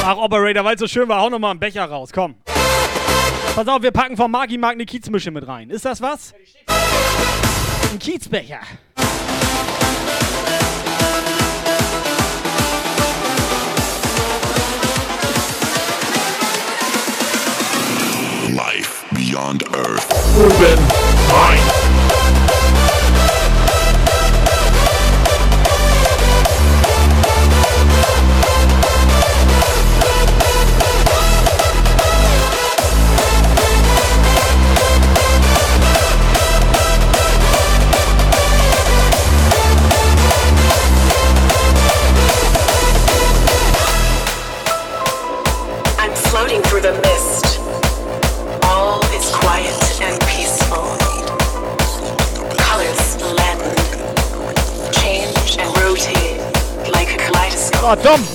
Ach, Operator, weil es so schön war, hau noch mal einen Becher raus, komm. Pass auf, wir packen vom Magi Mark eine Kiezmische mit rein. Ist das was? Ein Kiezbecher. Life beyond Earth. Urban Mind. Oh, dumm.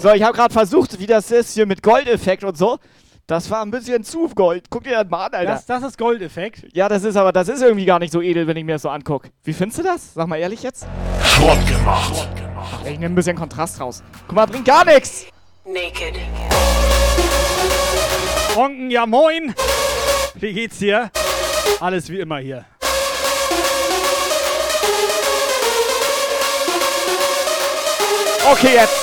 So, ich habe gerade versucht, wie das ist hier mit Goldeffekt und so. Das war ein bisschen zu Gold. Guck dir das mal an, Alter. Das, das ist Goldeffekt. ja, das ist aber, das ist irgendwie gar nicht so edel, wenn ich mir das so angucke. Wie findest du das? Sag mal ehrlich jetzt. Schrott gemacht. Ich nehme ein bisschen Kontrast raus. Guck mal, bringt gar nichts. Naked. Onken, ja moin. Wie geht's dir? Alles wie immer hier. Okay, jetzt.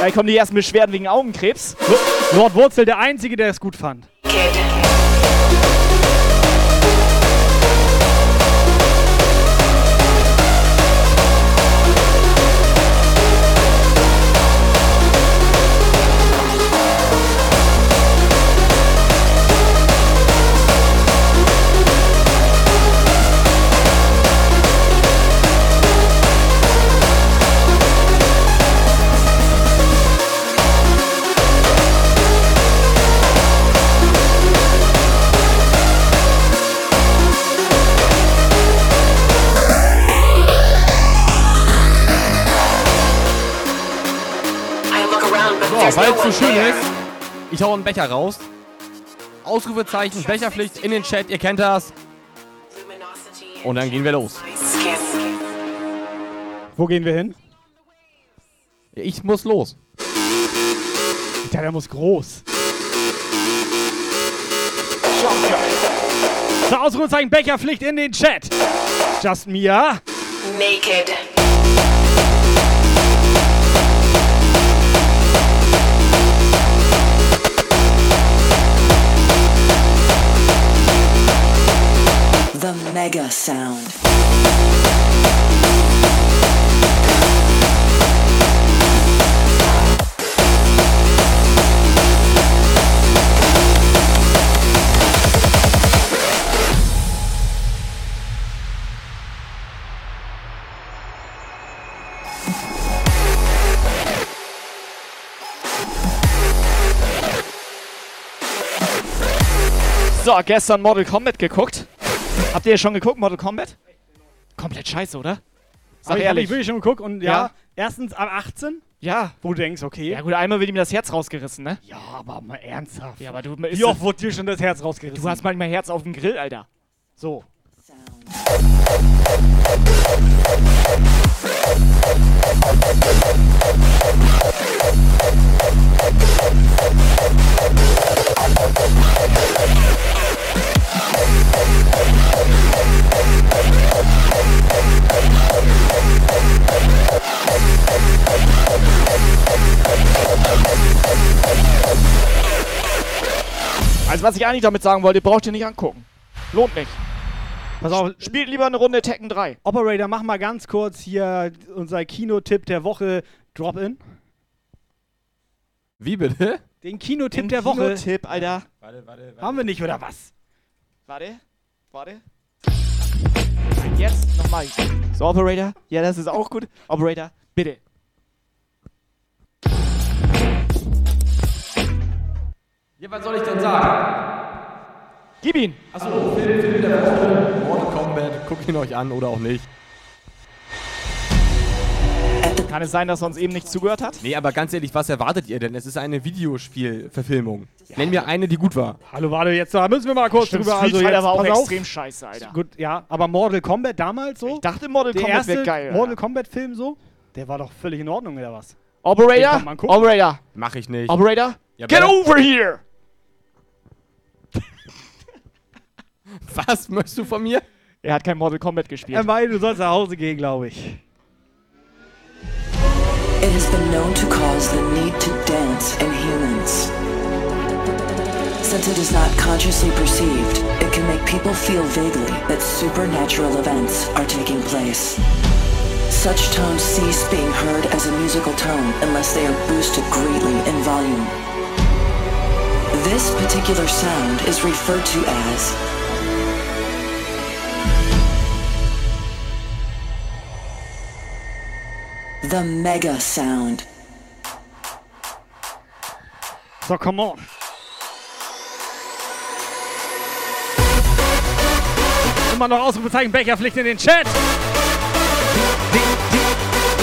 Da kommen die ersten Beschwerden wegen Augenkrebs. Lord Wurzel, der Einzige, der es gut fand. I So, weil es so schön ist, ich hau einen Becher raus. Ausrufezeichen, Becherpflicht in den Chat, ihr kennt das. Und dann gehen wir los. Wo gehen wir hin? Ich muss los. Ja, der muss groß. So, Ausrufezeichen Becherpflicht in den Chat. Just Mia. Naked. Mega Sound. So, gestern Mortal Kombat geguckt. Habt ihr schon geguckt, Mortal Kombat? Komplett scheiße, oder? Sag hab ehrlich. ich wirklich schon geguckt und ja, Ja. erstens ab 18, Ja. wo du denkst, okay. Ja gut, einmal wird ihm das Herz rausgerissen, ne? Ja, aber mal ernsthaft. Ja, aber du... Wie oft wurde dir schon das Herz rausgerissen? Du hast manchmal Herz auf dem Grill, Alter. So. Also was ich eigentlich damit sagen wollte, braucht ihr nicht angucken. Lohnt nicht. Pass auf, Spielt lieber eine Runde Tekken 3. Operator, mach mal ganz kurz hier unser Kinotipp der Woche Drop-In. Wie bitte? Den Kinotipp Den der Woche. Kinotipp, Alter. Warte, warte, warte. Haben wir nicht, oder was? Warte, warte. Jetzt nochmal. So, Operator. Ja, das ist auch gut. Operator, bitte. Was soll ich denn sagen? Gib ihn. Achso, Film, Film der Woche, Mortal Kombat, guckt ihn euch an oder auch nicht. Kann es sein, dass er uns eben nicht zugehört hat? Nee, aber ganz ehrlich, was erwartet ihr denn? Es ist eine Videospielverfilmung. Nenn mir eine, die gut war. Hallo, warte, jetzt da müssen wir mal kurz Stimmt, drüber. Street Also Fighter jetzt, war auch auf. extrem scheiße, Alter. Gut, ja, aber Mortal Kombat damals so? Ich dachte, Mortal der Kombat erste wäre geil. Mortal Alter. Kombat Film so? Der war doch völlig in Ordnung, oder was? Operator. Operator, Mach ich nicht. Operator, Ja, get over here! Was möchtest du von mir? Er hat kein Mortal Kombat gespielt. Er meint, du sollst nach Hause gehen, glaube ich. It has been known to cause the need to dance in humans. Since it is not consciously perceived, it can make people feel vaguely that supernatural events are taking place. Such tones cease being heard as a musical tone unless they are boosted greatly in volume. This particular sound is referred to as the mega sound. So, come on. Immer noch Ausrufezeichen Becherpflicht in den Chat.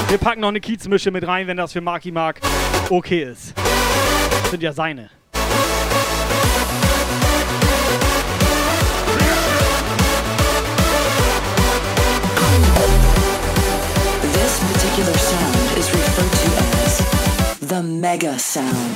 Wir packen noch eine Kiezmische mit rein, wenn das für Marki Mark okay ist. Das sind ja seine. The mega sound.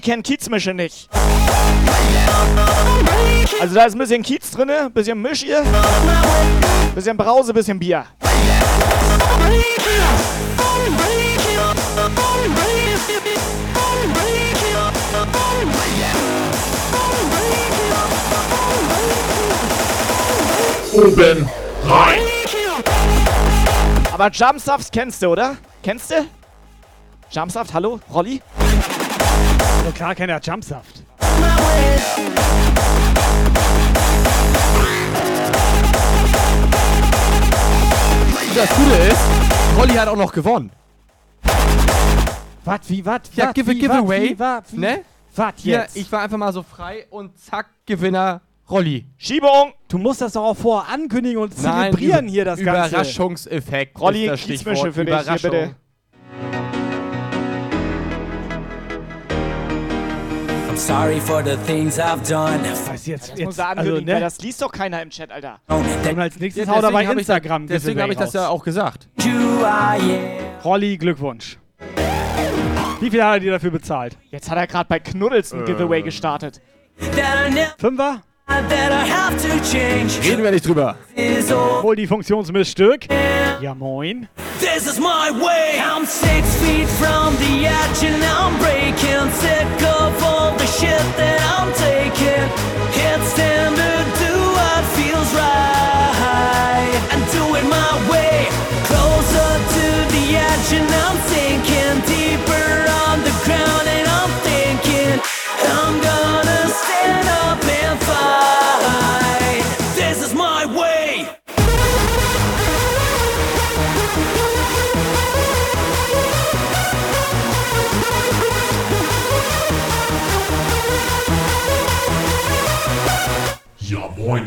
Kennt Kiezmische nicht. Also da ist ein bisschen Kiez drin, bisschen Misch hier, bisschen Brause, bisschen Bier. Oben rein. Aber Jumpsaft kennst du, oder? Kennst du? Jumpsaft, hallo? Rolli? So klar kennt er Jumpsaft. Das Coole ist, Rolli hat auch noch gewonnen. Was, wie, was? Ja, give wie, giveaway. wat? Ne? Was Hier, jetzt? ich war einfach mal so frei und zack, Gewinner Rolli. Schiebung! Du musst das doch auch vorher ankündigen und zelebrieren Nein, hier das Ganze. Überraschungseffekt. Rolli, ist das Stichwort. für dich, hier bitte. Sorry for the things I've done. Was jetzt? Das jetzt muss er also, ankündigen, ne? weil das liest doch keiner im Chat, Alter. Und als nächstes Ja, haut er bei hab ich da- Instagram deswegen habe ich das ja auch gesagt. Rolli, Glückwunsch. Wie viel hat er dir dafür bezahlt? Jetzt hat er gerade bei Knuddels ein Giveaway gestartet. Fünfer? Reden wir nicht drüber. Hol die Funktionsmissstück. Ja, moin. This is my way. I'm six feet from the edge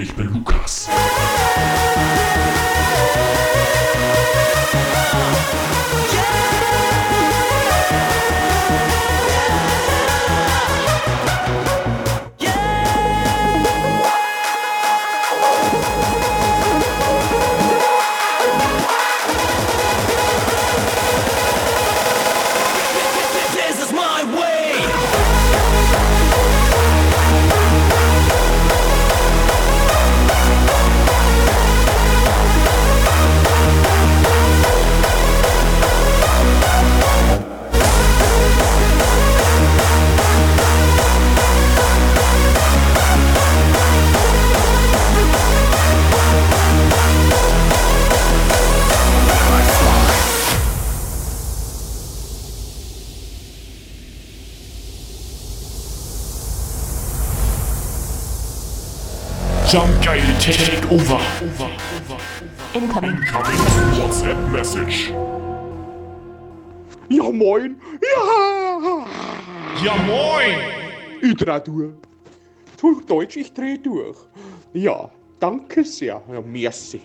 ich bin Lukas. Take Over. Incoming. WhatsApp Message. Ja moin. Ja. Ja moin. Ultra-Tour. Puh, Deutsch, ich drehe durch. Ja, danke sehr. Ja, merci.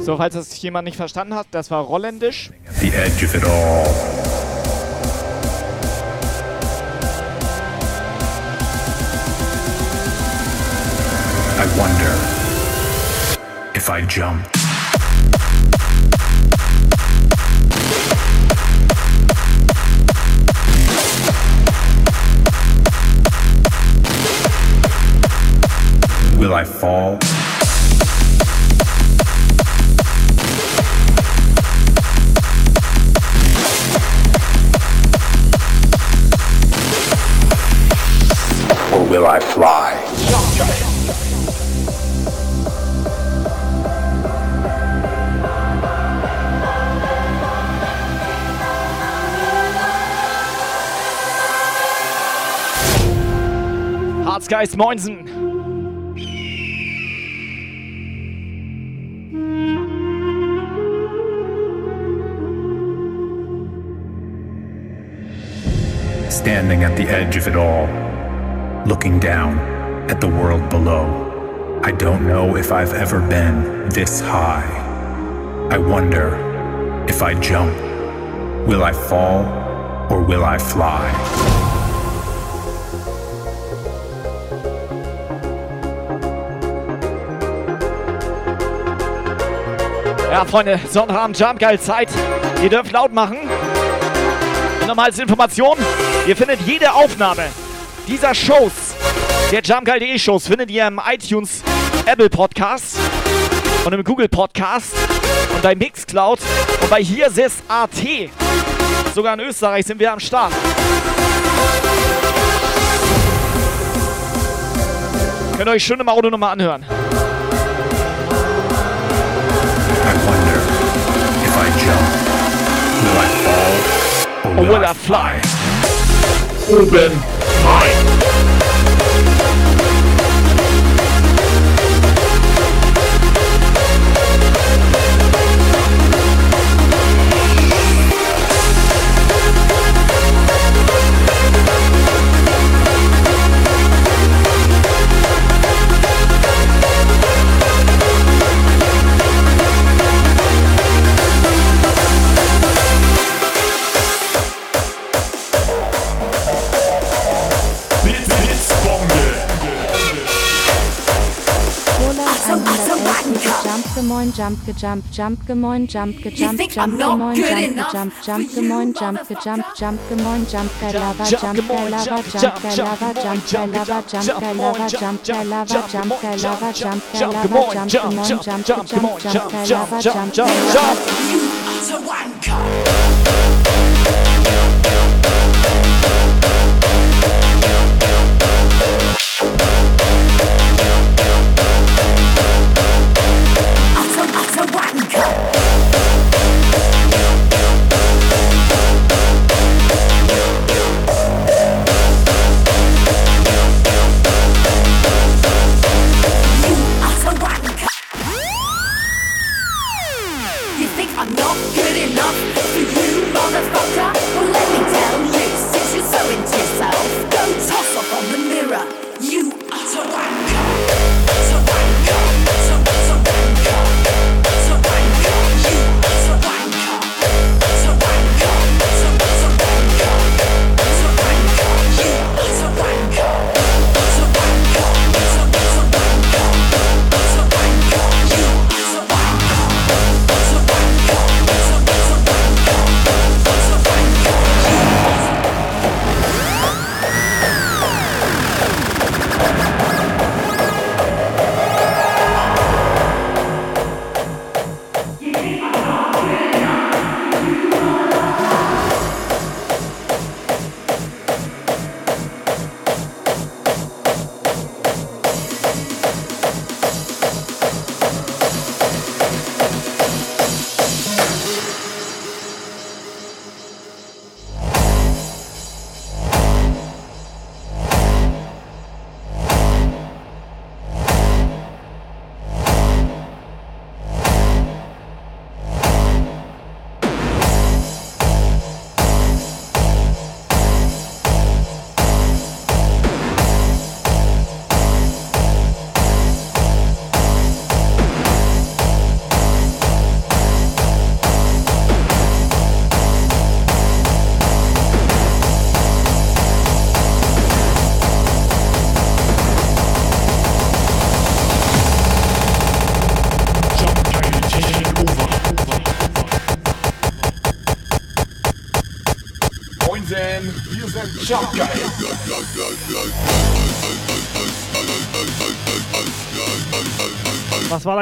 So, falls das jemand nicht verstanden hat, das war Rolländisch. The edge of it all. If I jump. Will I fall? Or will I fly? Harzgeist Moinsen. Standing at the edge of it all, looking down at the world below. I don't know if I've ever been this high. I wonder if I jump, will I fall or will I fly? Ja, Freunde, Sonnabend, Jump, geil Zeit. Ihr dürft laut machen. Nochmal als Information, ihr findet jede Aufnahme dieser Shows, der jumpgeil.de Shows, findet ihr im iTunes Apple Podcast und im Google Podcast und bei Mixcloud und bei Hier ist AT. Sogar in Österreich sind wir am Start. Könnt ihr euch schön im Auto nochmal anhören. Will I fall or Or will, I I fly? Oben rein. Gemoin, jump gejump, jump gemoin, jump gejump, think jump I'm not gemoin, good jump enough gejump, for jump you, gemoin, jump gejump, jump gemoin, jump geil lava, jump jump gemoin, geil lava, jump, jump jump, geil jump lava, gemoin, jump geil lava, jump, jump geil lava, jump, jump geil lava, jump, jump geil lava, jump geil jump, lava, jump, jump jump, gemoin, jump, jump jump, gejump, jump, jump geil jump, lava, jump, jump jump,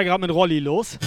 gerade mit Rolli los?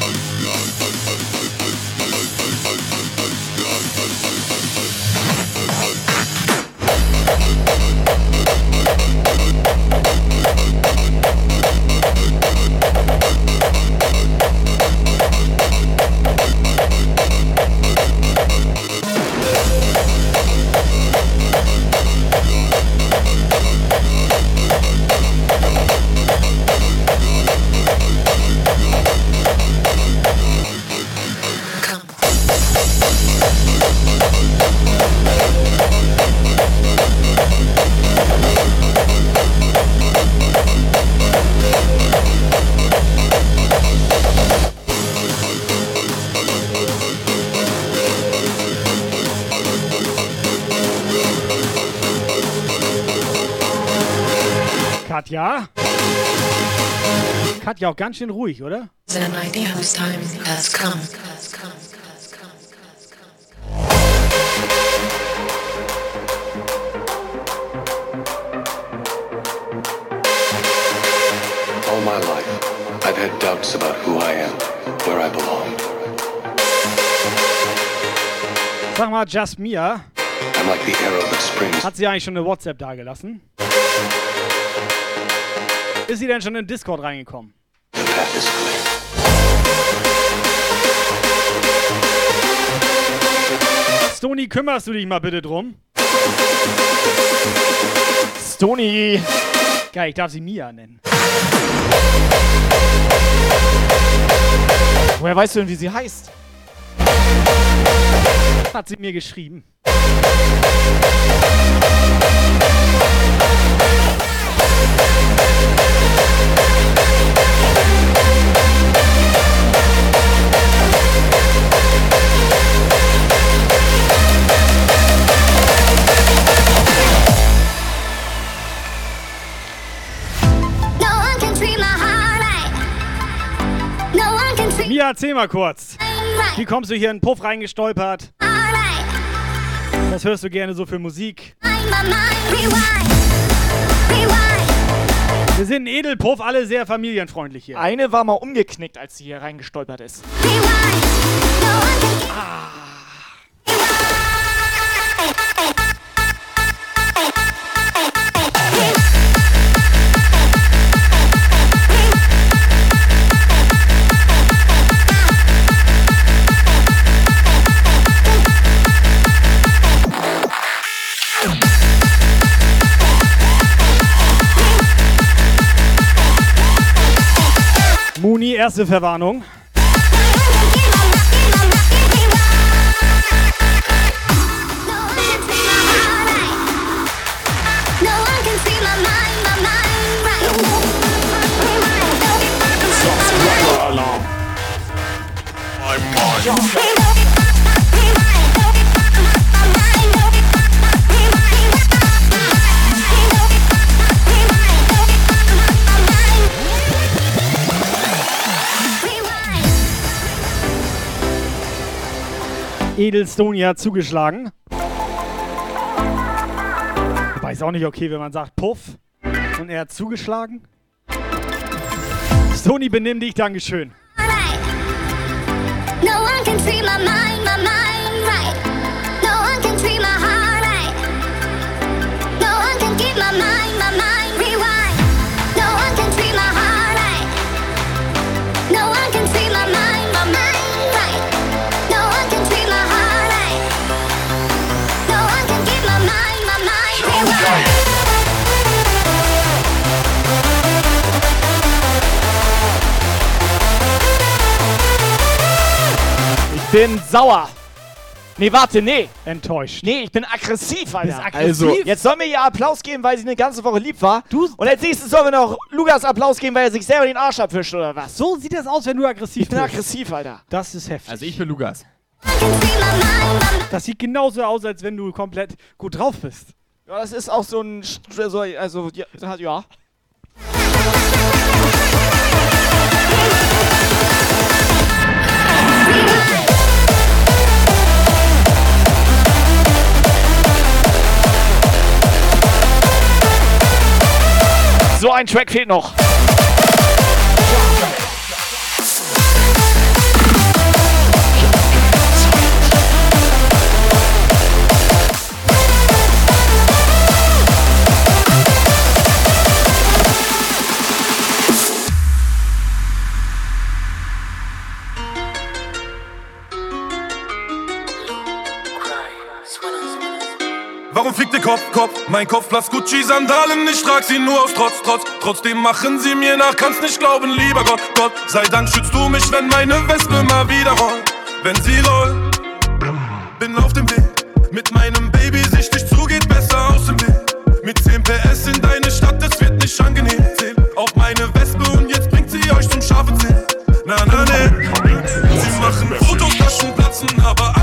Katja auch ganz schön ruhig, oder? All my life, I've had doubts about who I am, where I belong. Sag mal, Just Mia, I'm like the arrow that springs. hat sie eigentlich schon eine WhatsApp dagelassen? Ist sie denn schon in Discord reingekommen? Stony, kümmerst du dich mal bitte drum? Stony! Geil, ich darf sie Mia nennen. Woher weißt du denn, wie sie heißt? Hat sie mir geschrieben. Mia, erzähl mal kurz. Wie kommst du hier in den Puff reingestolpert? Was hörst du gerne so für Musik? Wir sind ein Edelpuff, alle sehr familienfreundlich hier. Eine war mal umgeknickt, als sie hier reingestolpert ist. Muni, erste Verwarnung. Treat my mind, Edelstonia zugeschlagen. Wobei ist auch nicht okay, wenn man sagt Puff und er hat zugeschlagen. Stony, benimm dich, Dankeschön. Bin sauer. Nee, warte, nee. Enttäuscht. Nee, ich bin aggressiv, Alter. Bist aggressiv? Also, jetzt soll mir ihr Applaus geben, weil sie eine ganze Woche lieb war. Und als nächstes soll mir noch Lukas Applaus geben, weil er sich selber den Arsch abwischt, oder was? So sieht das aus, wenn du aggressiv Ich bin bist. aggressiv, Alter. Das ist heftig. Also ich bin Lukas. Das sieht genauso aus, als wenn du komplett gut drauf bist. Ja, das ist auch so ein... So, also, ja. ja. So ein Track fehlt noch. Der Kopf, Kopf? Mein Kopf, Platz Gucci, Sandalen, ich trag sie nur aus Trotz, Trotz. Trotzdem machen sie mir nach, kannst nicht glauben, lieber Gott, Gott. Sei Dank schützt du mich, wenn meine Wespe mal wieder rollt. Wenn sie rollt, bin auf dem Weg. Mit meinem Baby sichtig zu, geht besser aus dem Weg. Mit 10 PS in deine Stadt, es wird nicht angenehm. Zähl auf meine Wespe und jetzt bringt sie euch zum scharfen Zähl. Na, na, ne. Sie machen Fototaschen platzen, aber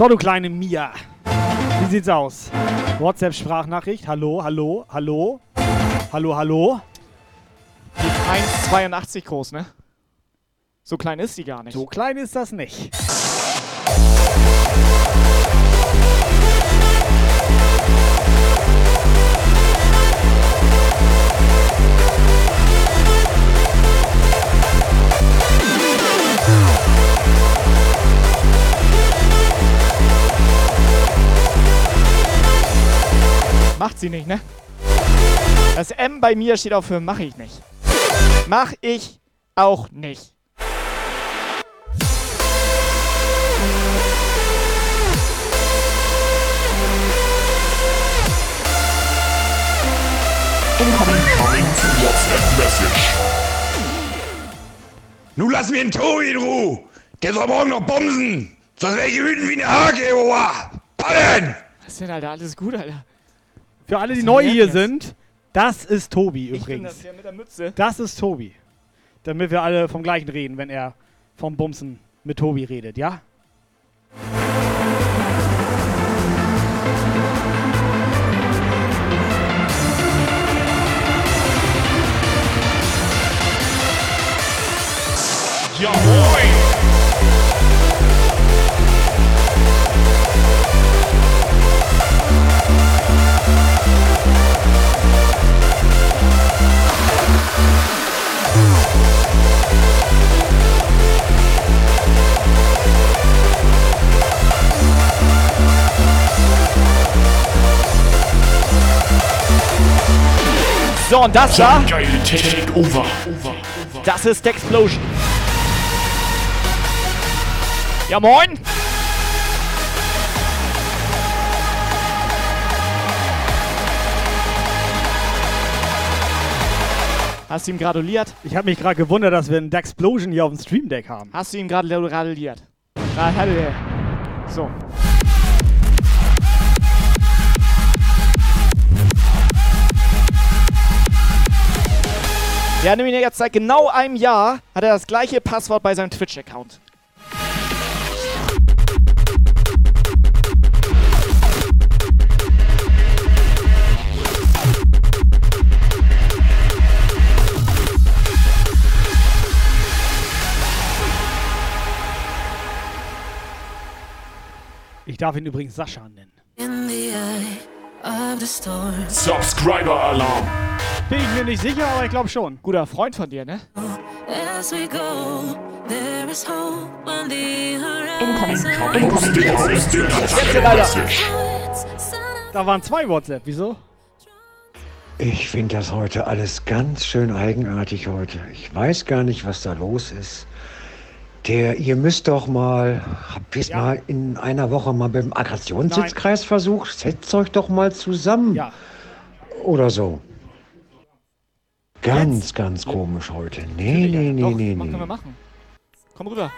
So, du kleine Mia. Wie sieht's aus? WhatsApp-Sprachnachricht. Hallo, hallo, hallo. Hallo, hallo. Die ist 1,82 groß, ne? So klein ist sie gar nicht. So klein ist das nicht. Macht sie nicht, ne? Das M bei mir steht auch für mach ich nicht. Mach ich auch nicht. Nun lass mir den Tobi in Ruhe. Der soll morgen noch bomsen. Sonst werde ich wütend wie eine Hake, Oha. Ballen! Was ist denn, Alter? Alles gut, Alter. Für alle, die neu hier jetzt? sind, das ist Tobi Ich bin übrigens. das, der mit der Mütze. Das ist Tobi. Damit wir alle vom gleichen reden, wenn er vom Bumsen mit Tobi redet, ja? Ja, moin! So, und das da, das ist Explosion. Ja, moin! Hast du ihm gratuliert? Ich habe mich gerade gewundert, dass wir einen Dexplosion hier auf dem Stream Deck haben. Hast du ihm gerade gratuliert? Gratuliert. So. Ja, nämlich jetzt seit genau einem Jahr hat er das gleiche Passwort bei seinem Twitch-Account. Ich darf ihn übrigens Sascha nennen. In the eye of the storm. Subscriber Alarm. Bin ich mir nicht sicher, aber ich glaube schon. Guter Freund von dir, ne? As we go, there is hope on the Da waren zwei WhatsApp. Wieso? Ich finde das heute alles ganz schön eigenartig heute. Ich weiß gar nicht, was da los ist. Der, ihr müsst doch mal, habt ihr es mal in einer Woche mal beim Aggressionssitzkreis versucht? Setzt euch doch mal zusammen. Ja. Oder so. Ganz, ganz komisch heute. Nee, nee, nee, Doch, nee, mach, können wir nee. machen. Komm rüber.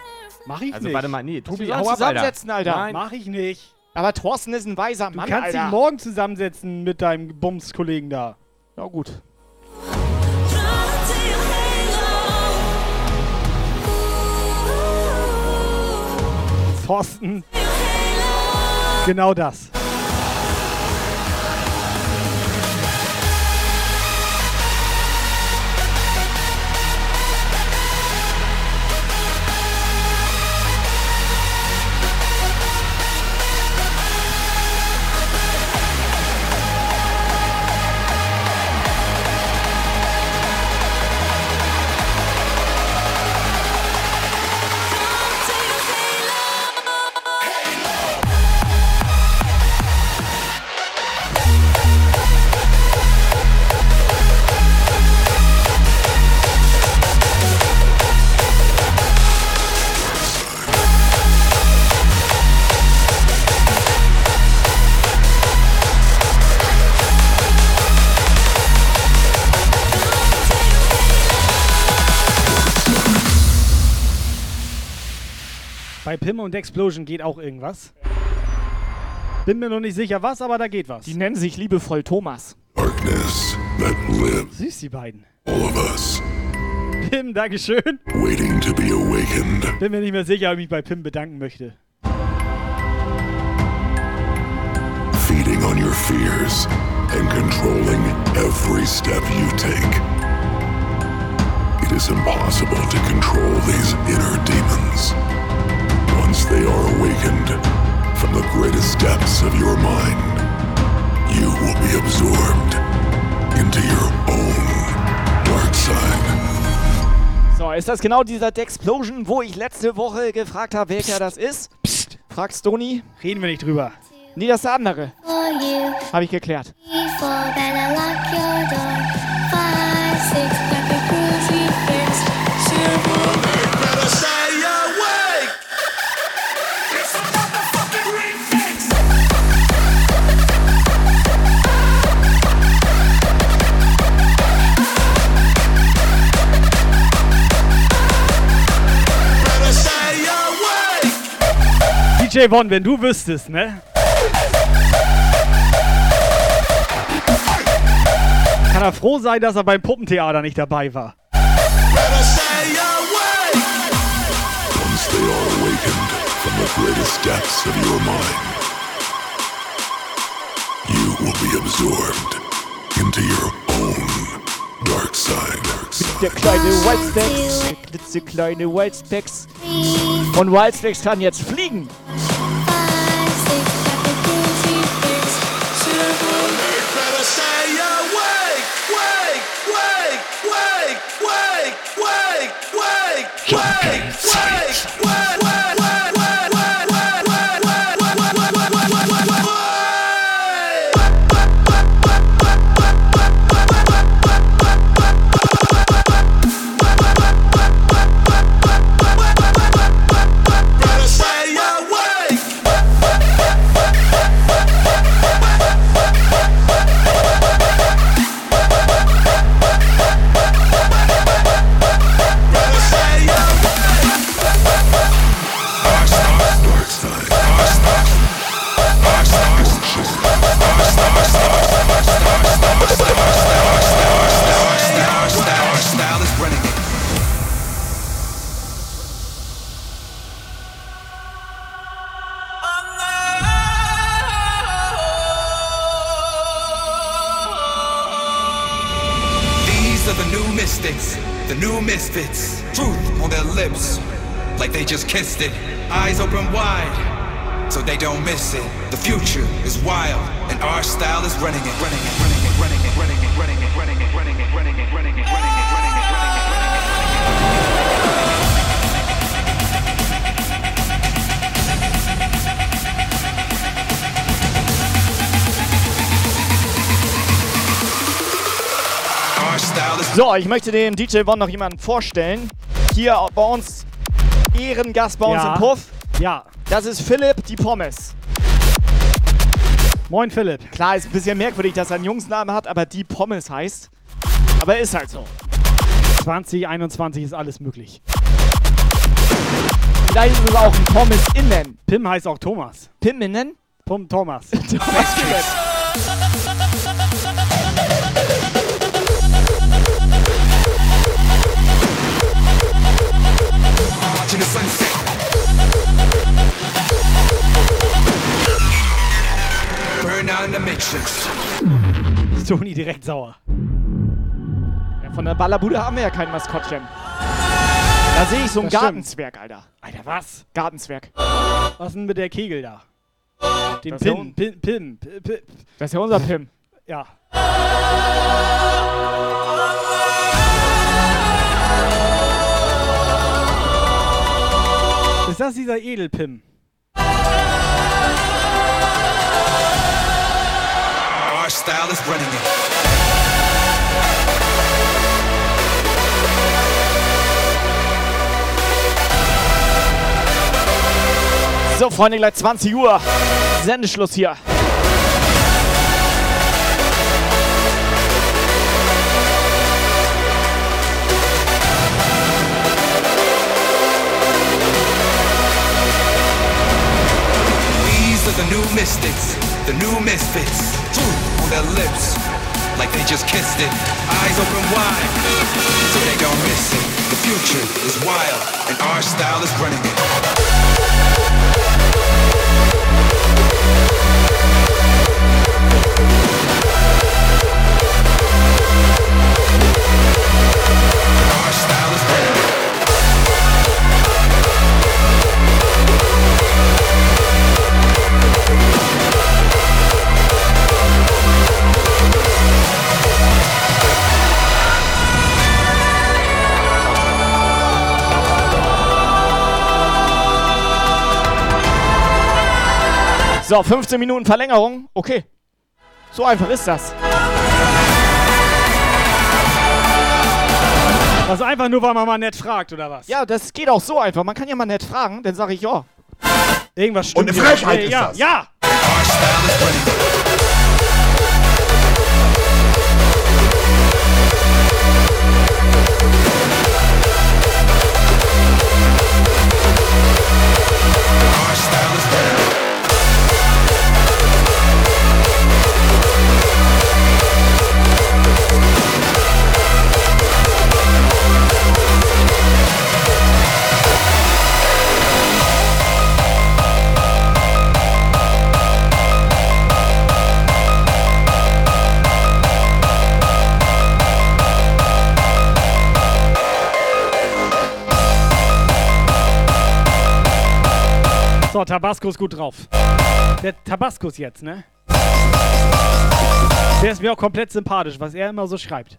Mach ich Also nicht. warte mal, nee, Tobi, hau ab, Alter. zusammensetzen, Alter. Nein. Mach ich nicht. Aber Thorsten ist ein weiser Du Mann, kannst Alter. ihn morgen zusammensetzen mit deinem Bums-Kollegen da. Ja, gut. Thorsten. Genau das. Bei Pim und Explosion geht auch irgendwas. Bin mir noch nicht sicher was, aber da geht was. Die nennen sich liebevoll Thomas. Darkness that lives, Süß, die beiden. all of us, Pim, Dankeschön. waiting to be awakened. Bin mir nicht mehr sicher, ob ich mich bei Pim bedanken möchte. feeding on your fears and controlling every step you take. It is impossible to control these inner demons. Once they are awakened from the greatest depths of your mind, you will be absorbed into your own dark side. So, ist das genau dieser Dexplosion, wo ich letzte Woche gefragt habe, welcher das ist? Psst. Fragt Stony. Reden wir nicht drüber. Nee, das ist der andere. For you, Habe ich geklärt. before DJ Von, wenn du wüsstest, ne? Kann er froh sein, dass er beim Puppentheater nicht dabei war. Once they are awakened from the greatest depths of your mind, you will be absorbed into your own dark side klitzekleine der klitzekleine Wildstacks. Und Wildstacks kann jetzt fliegen. Wake, wake, wake, Wake, wake, wake, wake. New misfits. Truth on their lips, like they just kissed it. Eyes open wide, so they don't miss it. The future is wild, and our style is running it, running it, running it, So, ich möchte dem DJ One noch jemanden vorstellen. Hier bei uns, Ehrengast bei uns Ja. im Puff. Ja. Das ist Philipp, die Pommes. Moin Philipp. Klar, ist ein bisschen merkwürdig, dass er einen Jungsnamen hat, aber die Pommes heißt. Aber ist halt so. 2021 ist alles möglich. Vielleicht ist es auch ein Pommes innen. Pim heißt auch Thomas. Pim innen? Pum Thomas. [laughs] Thomas Toni direkt sauer. Ja, von der Ballerbude haben wir ja kein Maskottchen. Da sehe ich so stimmt. Gartenzwerg, Alter. Alter, was? Gartenzwerg. Was ist denn mit der Kegel da? Den Das Pim, Pim, Pim. Das ist ja unser Pim. Ja. Ist das dieser Edelpim? Our style is running it. So, Freunde, gleich 20 Uhr. Sendeschluss hier. The new mystics, the new misfits. On their lips, like they just kissed it. Eyes open wide, so they don't miss it. The future is wild, and our style is running it. So, 15 Minuten Verlängerung. Okay. So einfach ist das. Das ist einfach nur, weil man mal nett fragt, oder was? Ja, das geht auch so einfach. Man kann ja mal nett fragen, dann sage ich ja. Irgendwas stimmt. Und eine. Frechheit ist ja, das. ja! Our style is So, Tabasco ist gut drauf. Der Tabasco ist jetzt, ne? Der ist mir auch komplett sympathisch, was er immer so schreibt.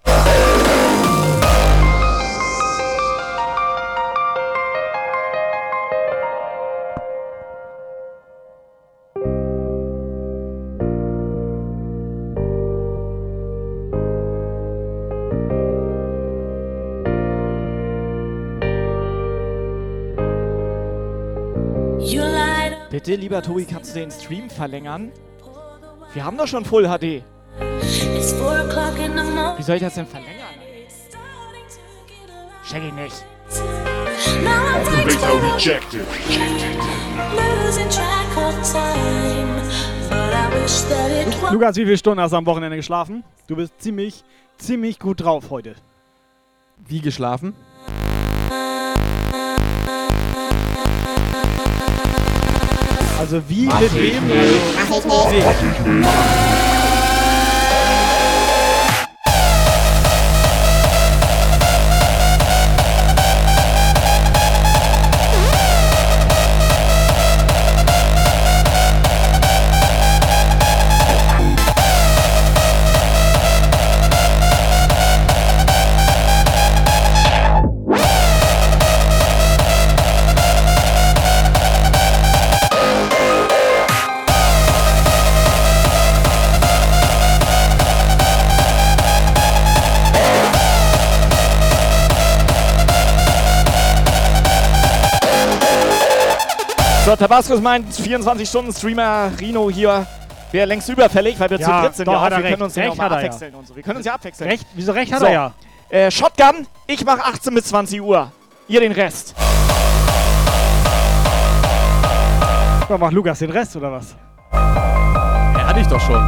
Bitte, lieber Tobi, kannst du den Stream verlängern? Wir haben doch schon Full HD. Wie soll ich das denn verlängern? Check ich nicht. Lukas, wie viele Stunden hast du am Wochenende geschlafen? Du bist ziemlich, ziemlich gut drauf heute. Wie geschlafen? Also wie Mach mit wem? Also, Mach ich nicht. Nee. So, Tabascos meint 24-Stunden-Streamer Rino hier wäre längst überfällig, weil wir Ja, zu dritt sind. doch, ja wir recht. können uns ja Recht ja. abwechseln und so. Wir können uns ja abwechseln. Recht? Wieso recht hat so. er ja? Äh, Shotgun, ich mach 18 bis 20 Uhr. Ihr den Rest. Ja, macht Lukas den Rest oder was? Ja, hatte ich doch schon.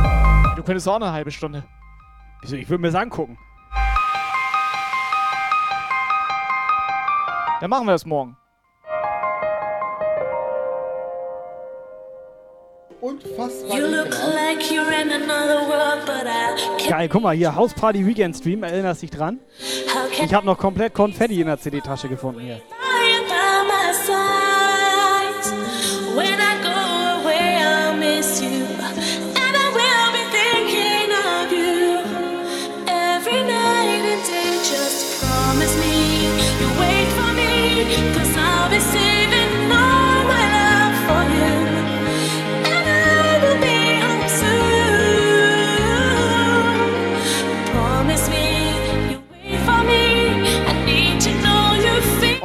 Du könntest auch eine halbe Stunde. Wieso? Ich würde mir das angucken. Dann machen wir das morgen. You look like you're in another world, but I can't. Geil, guck mal hier, Hausparty Weekend Stream, erinnerst dich dran? Ich habe noch komplett Konfetti in der CD-Tasche gefunden hier.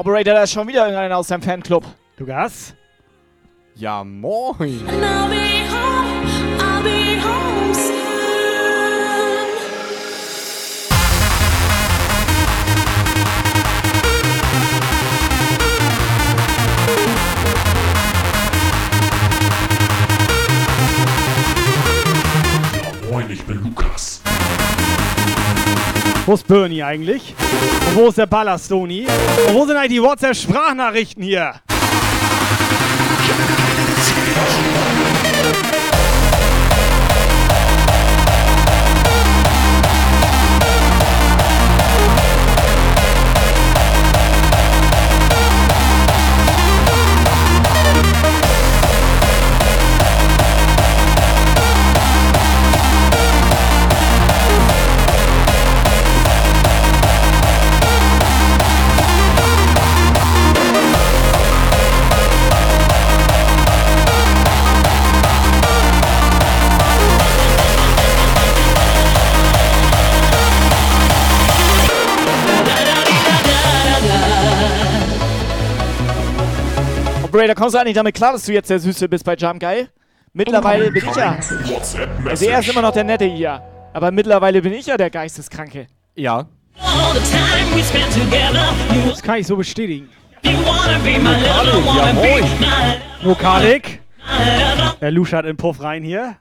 Operator, da ist schon wieder irgendeiner aus deinem Fanclub. Lukas? Ja, moin. Moin, ich bin Lukas. Wo ist Bernie eigentlich? Wo ist der Ballastoni? Und wo sind eigentlich die WhatsApp-Sprachnachrichten hier? Operator, kommst du eigentlich damit klar, dass du jetzt der Süße bist bei Jump Geil? Mittlerweile bin ich ja. Also er ist immer noch der Nette hier. Aber mittlerweile bin ich ja der Geisteskranke. Ja. Das kann ich so bestätigen. Lokalik. Der luschert in Puff rein hier.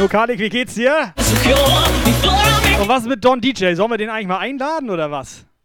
Lokalik, wie geht's dir? Und was ist mit Don DJ? Sollen wir den eigentlich mal einladen oder was?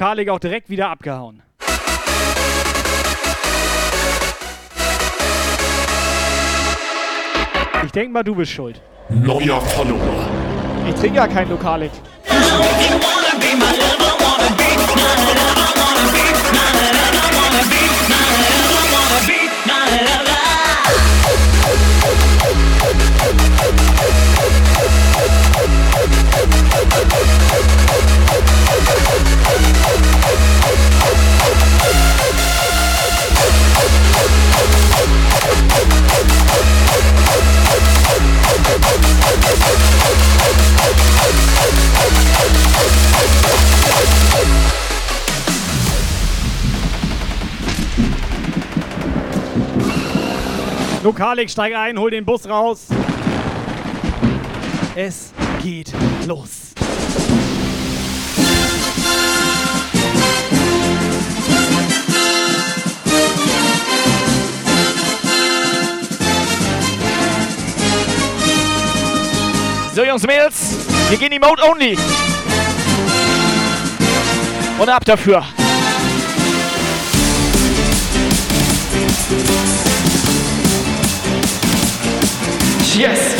Nokalik auch direkt wieder abgehauen. Ich denke mal, du bist schuld. Neuer Follower. Ich trinke ja kein Lokalik. Lokalik, steig ein, hol den Bus raus. Es geht los. So, Jungs Mädels, wir gehen die Mode Only. Und ab dafür. Yes!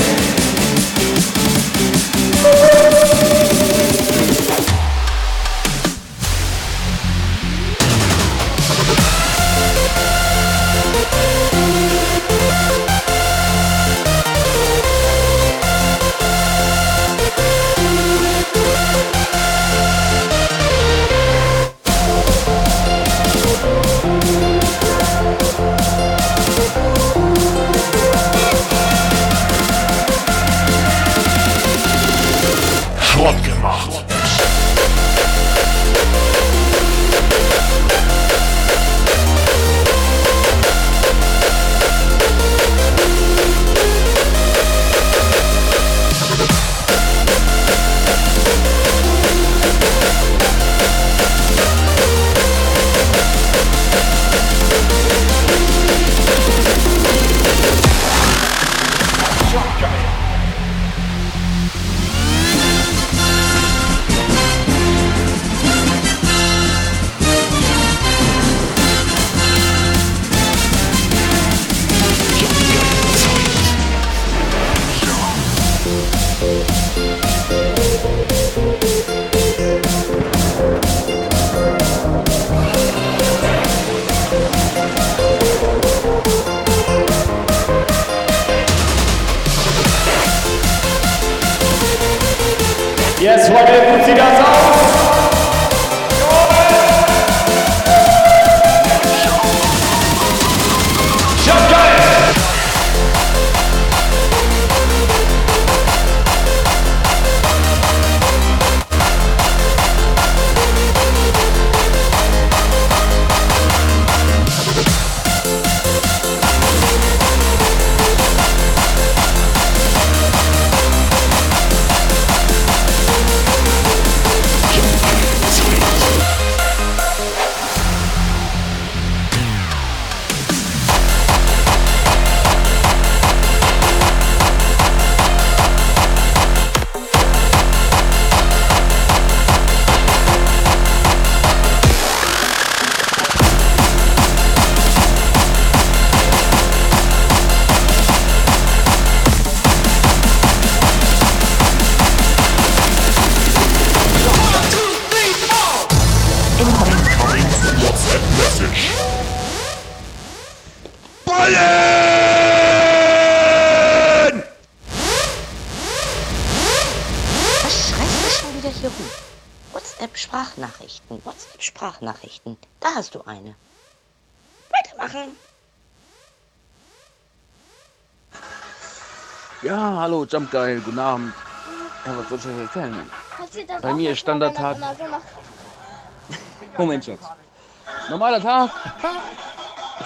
WhatsApp-Sprachnachrichten. Da hast du eine. Weitermachen. Ja, hallo, Jump Guy, guten Abend. Ja, was soll ich euch erzählen? Bei mir ist Standardtag. Moment, Schatz. Normaler Tag.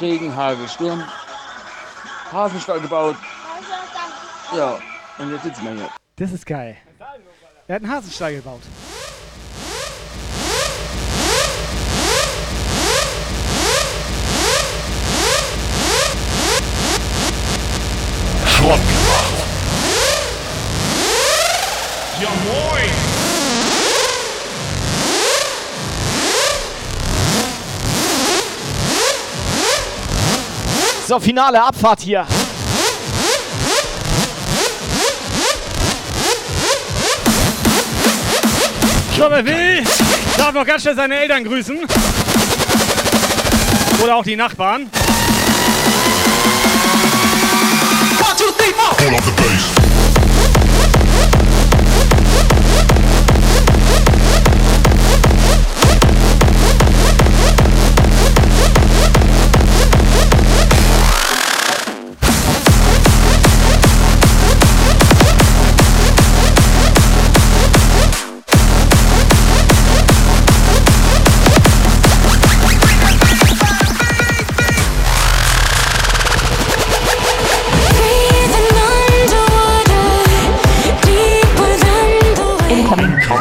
Regen, Hagel, Sturm. Hafenstall gebaut. Ja, und jetzt sitzen wir hier. Das ist geil. Er hat einen Hasenstall gebaut. Schrott. Ja moin! So, finale Abfahrt hier. Schon wer will, darf noch ganz schnell seine Eltern grüßen. Oder auch die Nachbarn. Hold on the bass.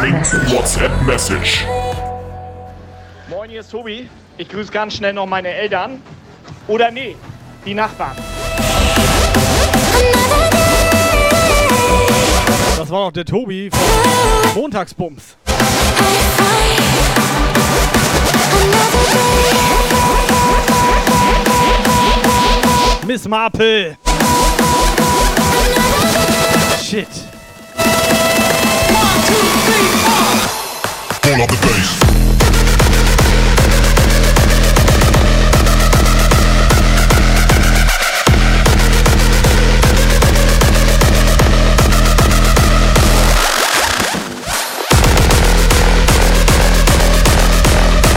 WhatsApp Message. Moin, hier ist Tobi. Ich grüße ganz schnell noch meine Eltern. Oder nee, die Nachbarn. Das war doch der Tobi von Montagsbums. Miss Marple. Shit.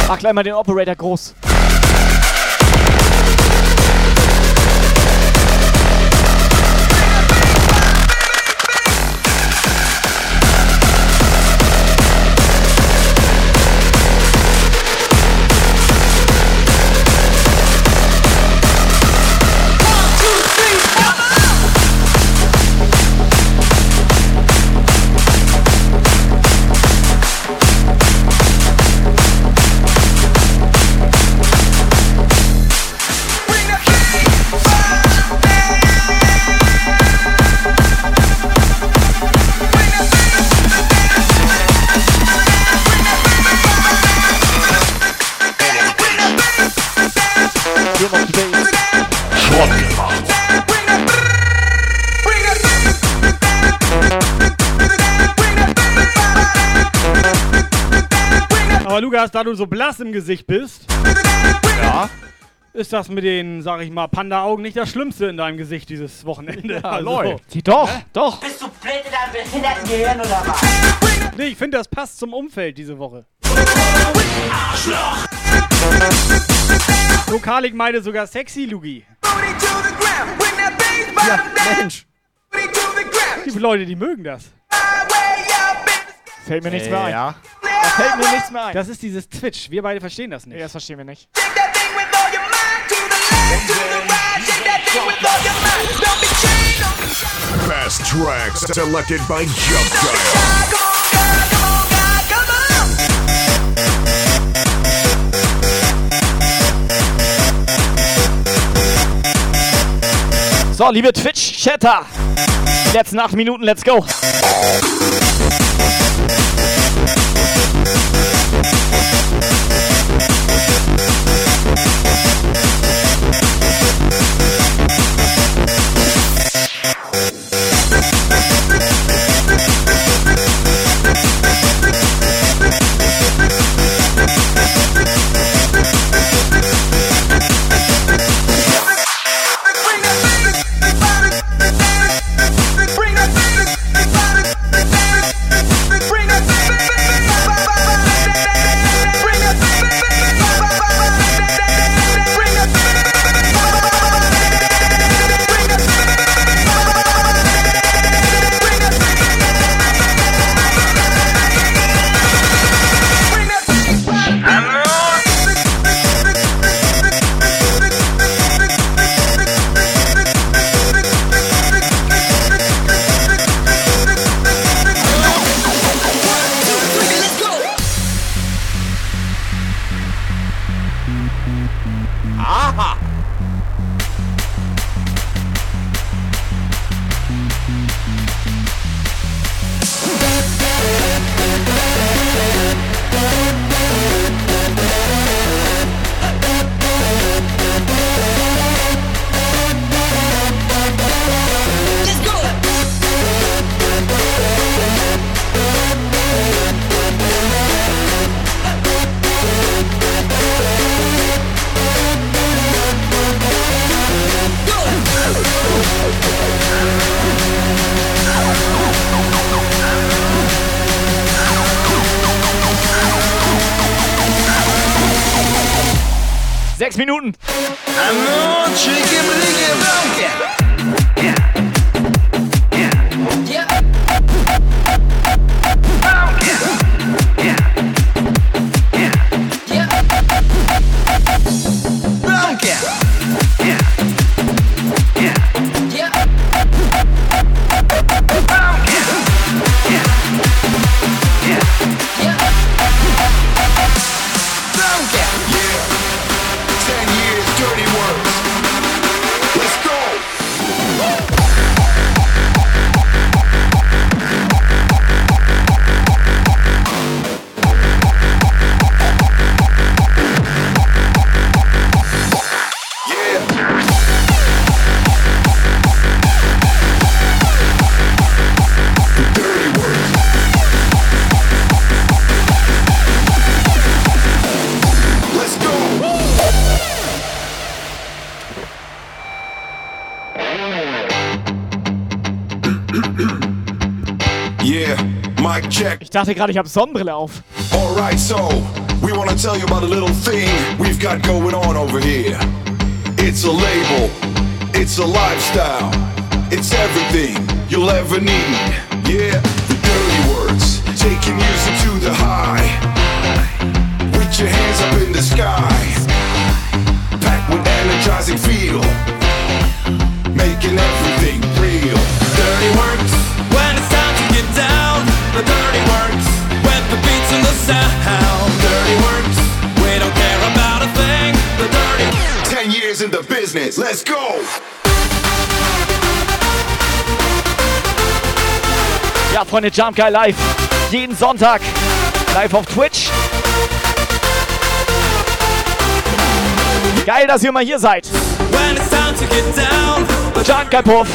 Mach gleich mal den Operator groß. Lukas, da du so blass im Gesicht bist, ja. ist das mit den, sag ich mal, Panda-Augen nicht das Schlimmste in deinem Gesicht dieses Wochenende. Ja, läuft. Doch, doch. Bist du blöd in deinem behinderten Gehirn oder was? Nee, ich finde, das passt zum Umfeld diese Woche. Lokalik meinte sogar sexy, Lugi. Ja, Mensch. Es gibt Leute, die mögen das. Fällt mir nichts mehr ein. Ja. Fällt mir nichts mehr ein. Das ist dieses Twitch. Wir beide verstehen das nicht. Nee, das verstehen wir nicht. Best tracks selected by Jump Dial. So, liebe Twitch-Chatter. Die letzten acht Minuten, let's go. Dachte gerade, ich habe Sonnenbrille auf. Alright, so we want to tell you about a little thing we've got going on over here. It's a label, it's a lifestyle, it's everything you'll ever need. Yeah, the dirty words, taking music to the high. With your hands up in the sky, packed with energizing feel, making everything real. Dirty works The dirty works when the beats and the sound. Dirty works, we don't care about a thing. The dirty Ten years in the business, let's go! Ja, Freunde, Jump Guy live. Jeden Sonntag. Live auf Twitch. Geil, dass ihr mal hier seid. when it's time to get down. Jump Guy Puff.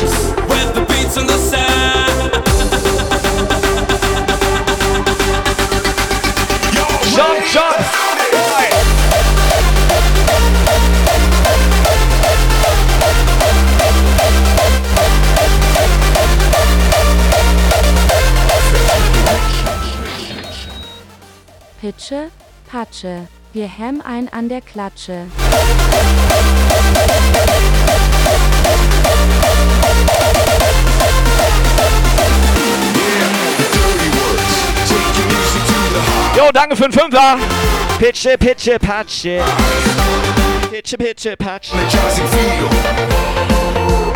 with the beats and the sound. Jump, jump. Pitsche, Patsche. Wir hemmen ein an der Klatsche. Jo, danke für den Fünfer. Pitsche, Pitsche, Patsche. Pitsche, Pitsche, Patsche.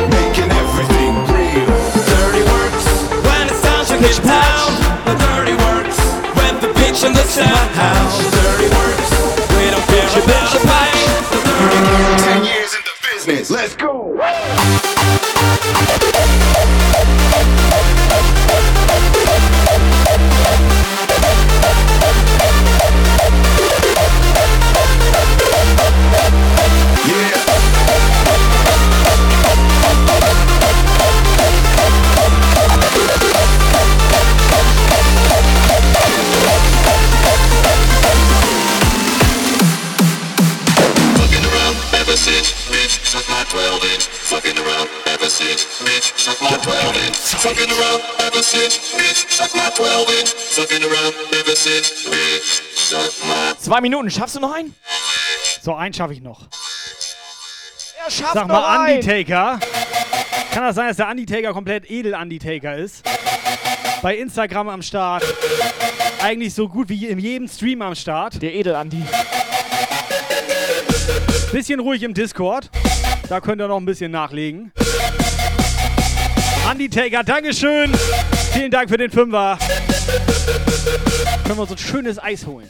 Making everything real. Dirty works when it's time to get down. The dirty works when the pitch and the sound. Dirty works, we don't care about a thing. The dirty works. Ten years in the business, let's go! Fucking around, ever since, bitch, suck my 12 inch. Fucking around, ever since, bitch, suck my. Zwei Minuten, schaffst du noch einen? So, einen schaffe ich noch. Er schafft Sag noch mal, einen. Undertaker. Kann das sein, dass der Undertaker komplett edel Undertaker ist? Bei Instagram am Start. Eigentlich so gut wie in jedem Stream am Start. Der edel Andi. Bisschen ruhig im Discord. Da könnt ihr noch ein bisschen nachlegen. Undertaker, Dankeschön. Vielen Dank für den Fünfer. Können wir uns ein schönes Eis holen.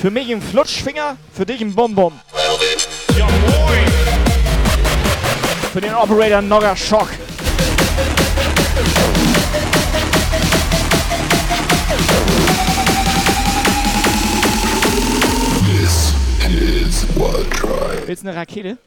Für mich ein Flutschfinger, für dich ein Bonbon. Für den Operator Nogger Schock. Willst du eine Rakete?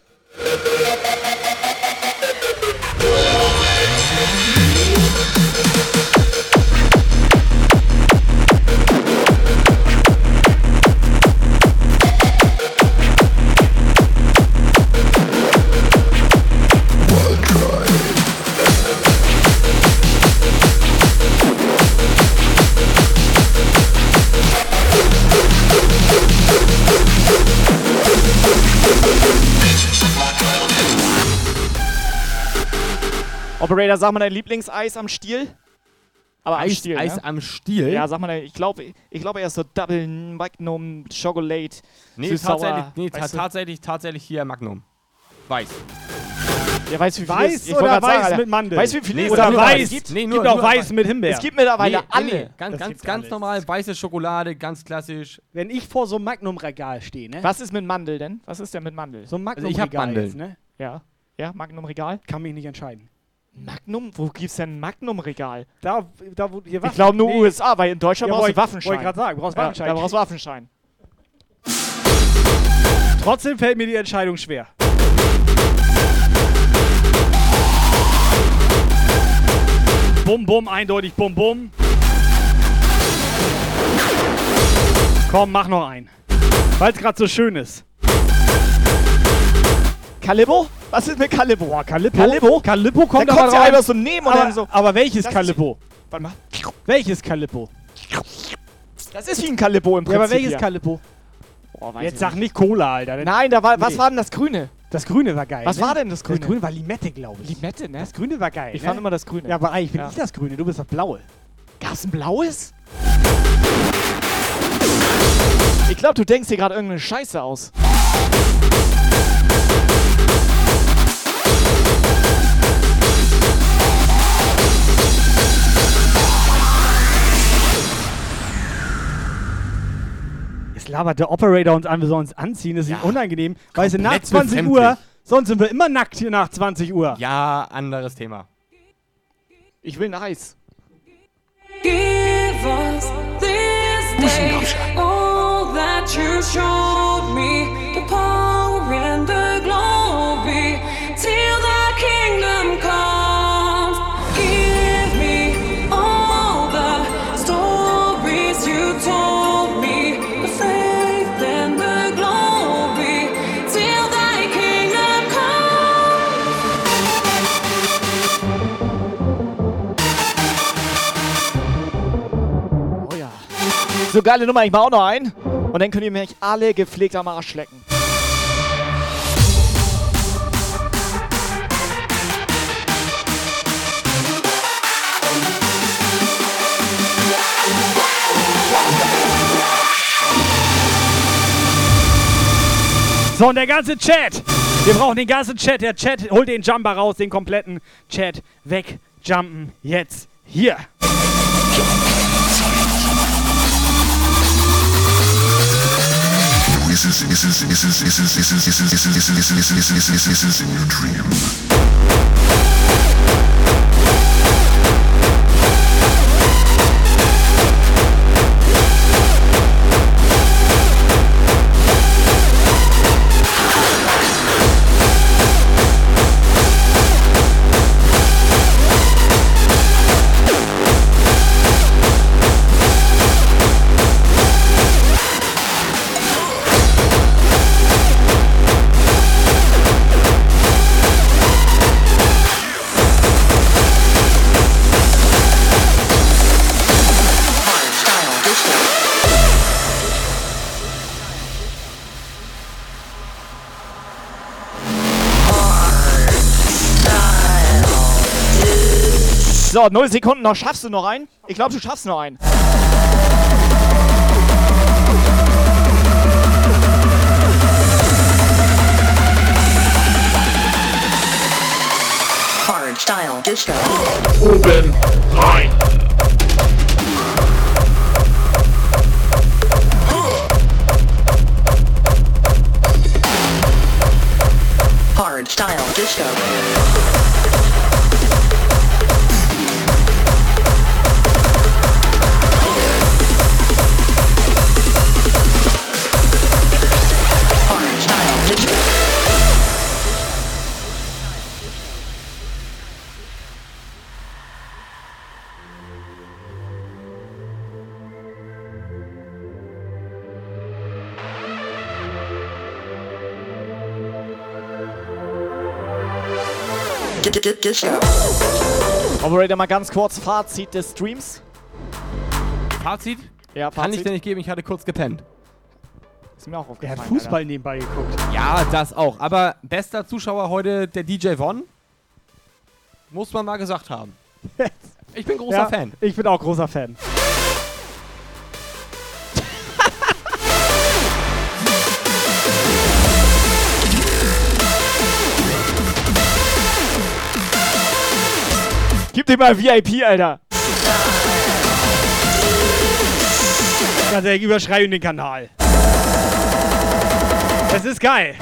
Operator, sag mal dein Lieblingseis am Stiel. Aber am Eis- Stiel, Eis ne? am Stiel? Ja, sag mal, ich glaube, ich glaube, er ist so Double Magnum Chocolate. Nee, süß tatsächlich, sauer, nee ta weißt du? tatsächlich, tatsächlich hier Magnum. Weiß. Ja, weißt du, wie viel Weiß es- ich wollte oder sagen, weiß Alter, mit Mandeln? Weißt du, wie viel Nee, es oder weiß. gibt? Nee, Gibt auch nur weiß weiß. mit Himbeer. Es gibt mittlerweile Nee, alle. nee. Ganz, ganz, ganz alles. normal, weiße Schokolade, ganz klassisch. Wenn ich vor so einem Magnum-Regal stehe, ne? Was ist mit Mandel denn? Was ist denn mit Mandel? So ein Also ich hab Magnum-Regal Mandeln. jetzt, ne? Ja. Ja, Magnum-Regal? Kann mich nicht entscheiden. Magnum? Wo gibt's denn ein Magnum-Regal? Da, da wo hier Ich glaube nur USA, weil in Deutschland Ja, brauchst du Waffenschein. wollte ich grad sagen, du brauchst Ja, Waffenschein. Da brauchst du Waffenschein. Trotzdem fällt mir die Entscheidung schwer. Bum, bum, eindeutig bum, bum. Komm, mach noch einen. Weil es gerade so schön ist. Calippo? Was ist mit Calippo? Boah, Calippo. Calippo? Calippo kommt Da aber kommt rein. einfach so nehmen und aber, dann so- Aber welches Das ist-? Warte mal. Welches Calippo? Das ist wie ein Calippo im Ja, Prinzip. aber welches hier. Calippo? Boah, weiß Jetzt ich sag nicht. Cola, Alter. Nein, da war, was Nee. war denn das Grüne? Das Grüne war geil. Was ne? war denn das Grüne? Das Grüne war Limette, glaube ich. Limette, ne? Das Grüne war geil. Ich ne? fand immer das Grüne. Ja, aber eigentlich bin Ja. ich das Grüne, du bist das Blaue. Gab's ein blaues? Ich glaube, du denkst dir gerade irgendeine Scheiße aus. Jetzt labert der Operator uns an, wir sollen uns anziehen. Das ist ihm unangenehm. Weißt du, nach komplett 20 befremdlich. Uhr, sonst sind wir immer nackt hier nach 20 Uhr. Ja, anderes Thema. Ich will ein Eis. Give us this day all that you showed me, the So geile Nummer, ich mach auch noch ein. Und dann könnt ihr mich alle gepflegt am Arsch lecken. So, und der ganze Chat. Wir brauchen den ganzen Chat. Der Chat holt den Jumper raus, den kompletten Chat wegjumpen. Jetzt hier. This is this is this is is is is is is is is is is is is is in your dream. So, 0 Sekunden noch. Schaffst du noch einen? Ich glaube, du schaffst noch einen. Hard style disco. Oben rein. Hard style disco. Operator, mal ganz kurz Fazit des Streams. Fazit? Ja, Kann ich Fazit. dir nicht geben, ich hatte kurz gepennt. Ist mir auch Der aufgefallen. hat Fußball nebenbei geguckt. Ja, das auch. Aber bester Zuschauer heute der DJ Von. Muss man mal gesagt haben. [laughs] Ich bin großer ja, Fan. Ich bin auch großer Fan. Gib dir mal VIP, Alter. Ganz ehrlich, überschreiben den Kanal. Es ist geil.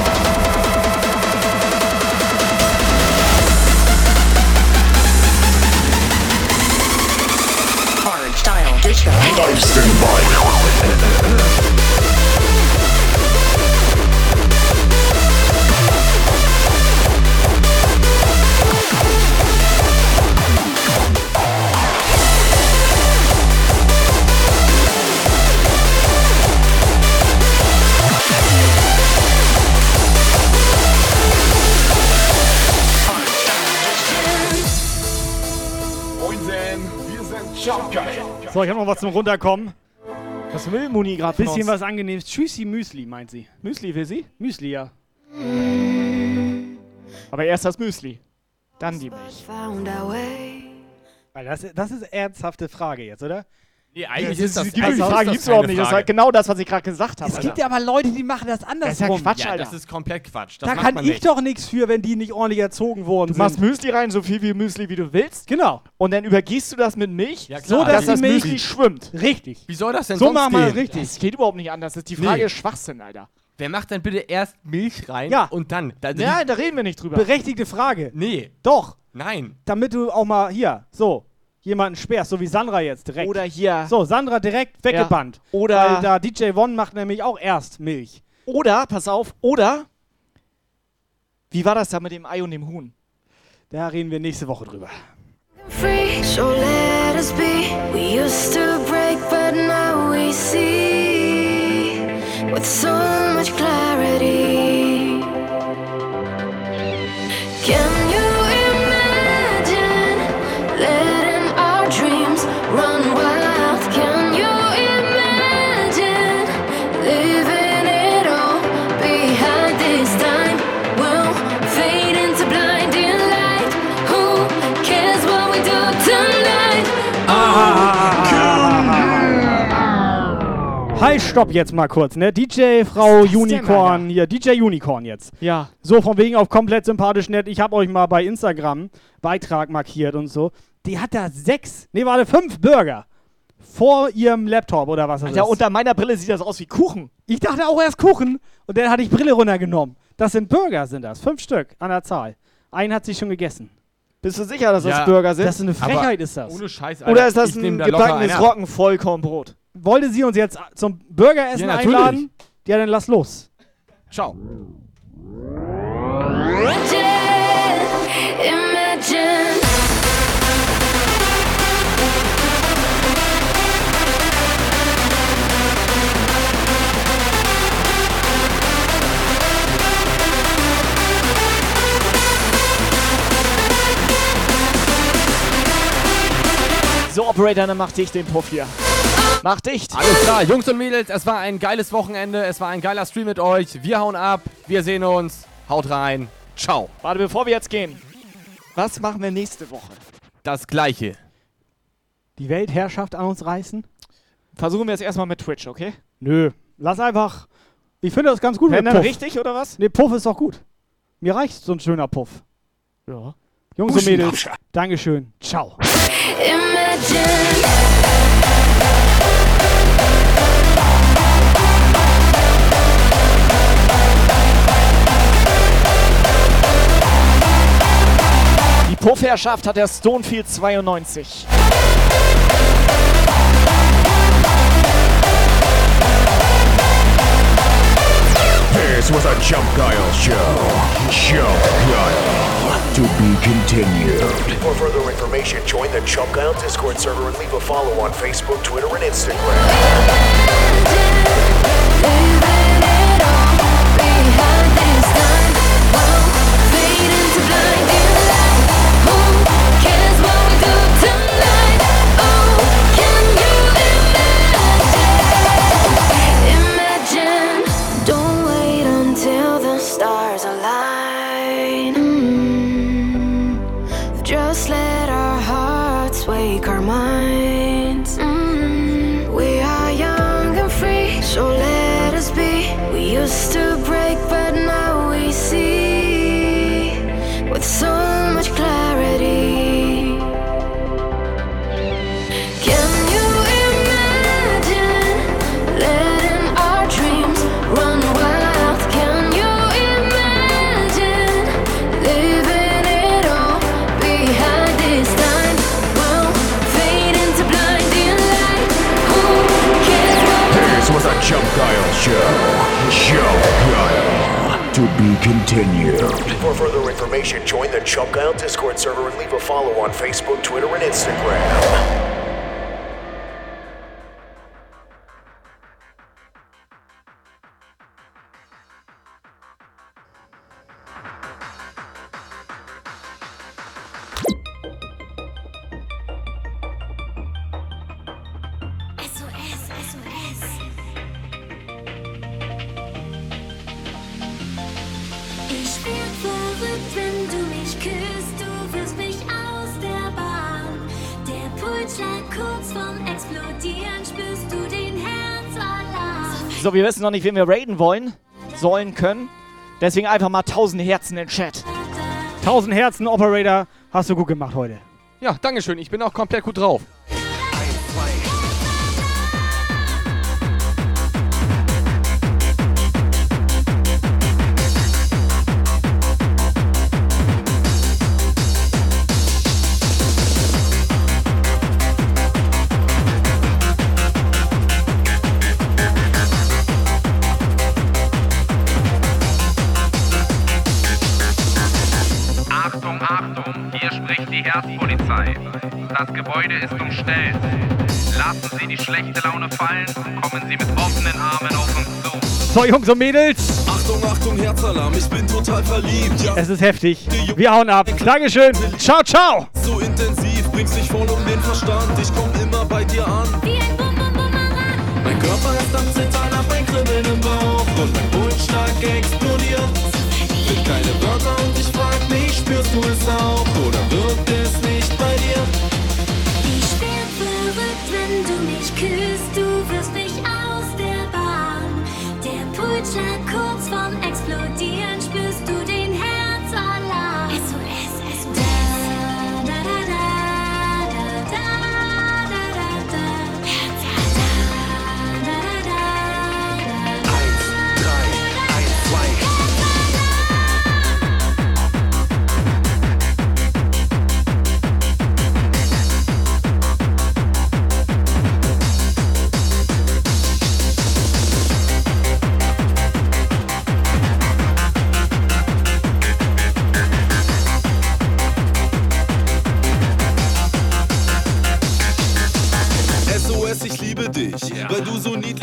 Hard style disco. So, ich habe noch was zum Runterkommen. Was will Muni gerade Bisschen uns? was angenehmes. Tschüssi Müsli, meint sie. Müsli will sie? Müsli, ja. Aber erst das Müsli. Dann die Milch. Weil das, das ist eine ernsthafte Frage jetzt, oder? Nee, eigentlich ist das- Die eigentlich ist Frage das gibt's überhaupt nicht. Das war genau das, was ich gerade gesagt habe. Es gibt ja aber Leute, die machen das Das ist andersrum. ja Quatsch, ja, Alter. das ist komplett Quatsch. Das da macht kann man ich nicht. doch nichts für, wenn die nicht ordentlich erzogen worden Du machst. Müsli rein, so viel wie Müsli wie du willst. Genau. Und dann übergießt du das mit Milch, Ja, klar. so dass die das Milch- Müsli schwimmt. Richtig. Wie soll das denn So sonst machen wir richtig. Das geht überhaupt nicht anders. Das ist die Frage Nee. ist Schwachsinn, Alter. Wer macht denn bitte erst Milch rein Ja. und dann? Da, Ja, da reden wir nicht drüber. Berechtigte Frage. nee, Doch. nein. Damit du auch mal hier, so, jemanden sperrst, so wie Sandra jetzt direkt. Oder hier. So, Sandra direkt weggebannt. Oder- Weil da DJ One macht nämlich auch erst Milch. Oder, pass auf, oder. Wie war das da mit dem Ei und dem Huhn? Da reden wir nächste Woche drüber. free, so let us be. We used to break, but now we see with so much clarity. Halt, stopp jetzt mal kurz, ne? DJ Frau Unicorn, hier, DJ Unicorn jetzt. Ja. So, von wegen auf komplett sympathisch nett. Ich habe euch mal bei Instagram Beitrag markiert und so. Die hat da sechs, nee, warte, fünf Burger vor ihrem Laptop oder was das Alter, ist. unter meiner Brille sieht das aus wie Kuchen. Ich dachte auch erst Kuchen und dann hatte ich Brille runtergenommen. Das sind Burger, sind das. Fünf Stück an der Zahl. Einen hat sie schon gegessen. Bist du sicher, dass Ja, das Burger sind? Das ist eine Frechheit, ist das. Ohne Scheiß, Alter. Oder ist das ich ein da locker gebackenes einen ab. Roggenvollkornbrot? Wollte sie uns jetzt zum Burgeressen Ja, einladen? Ja, dann lass los. Ciao. Imagine. So, Operator, dann mach dich den Puff hier. Mach dicht. Alles klar, Jungs und Mädels, es war ein geiles Wochenende, es war ein geiler Stream mit euch. Wir hauen ab, wir sehen uns, haut rein, ciao. Warte, bevor wir jetzt gehen. Was machen wir nächste Woche? Das gleiche. Die Weltherrschaft an uns reißen? Versuchen wir es erstmal mit Twitch, okay? Nö. Lass einfach. Ich finde das ganz gut Wenn dann Puff. richtig, oder was? Nee, Puff ist doch gut. Mir reicht so ein schöner Puff. Ja. Jungs und Mädels, Dankeschön. Ciao. Imagine. Die Puffherrschaft hat der Stonefield 92. This was a Jump Guile show. Jump Guile. To be continued. For further information, join the Jump Guile Discord server and leave a follow on Facebook, Twitter, and Instagram. Used to break, but now we see with so much clarity. Continued. For further information, join the Jump Guile Discord server and leave a follow on Facebook, Twitter, and Instagram. Wir wissen noch nicht, wen wir raiden wollen, sollen, können. Deswegen einfach mal 1000 Herzen in den Chat. 1000 Herzen, Operator. Hast du gut gemacht heute. Ja, Dankeschön. Ich bin auch komplett gut drauf. Das Gebäude ist umstellt. Lassen Sie die schlechte Laune fallen, kommen Sie mit offenen Armen auf uns zu. So, Jungs und Mädels. Achtung, Achtung, Herzalarm, ich bin total verliebt. Ja, Es ist heftig. Wir hauen ab. Dankeschön. Ciao, ciao. so intensiv, bringst dich voll um den Verstand. Ich komm immer bei dir an. Wie ein Bum Bum Bumerang. Mein Körper ist am Zittern, hab ein Kribbeln im Bauch und mein Pulsschlag explodiert.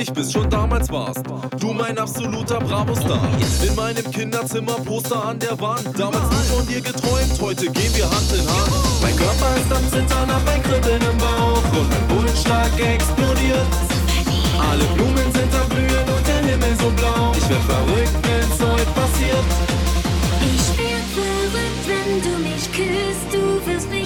Niedlich bist, schon damals warst. Du mein absoluter Bravo-Star. In meinem Kinderzimmer Poster an der Wand. Damals nur von dir geträumt, heute gehen wir Hand in Hand. Mein Körper ist am Zittern, hab ein Kribbeln im Bauch und mein Pulsschlag explodiert. Alle Blumen sind am Blühen und der Himmel so blau. Ich werd verrückt, wenn's heute passiert. Ich werd verrückt, wenn du mich küsst. Du wirst mich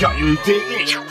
got you in.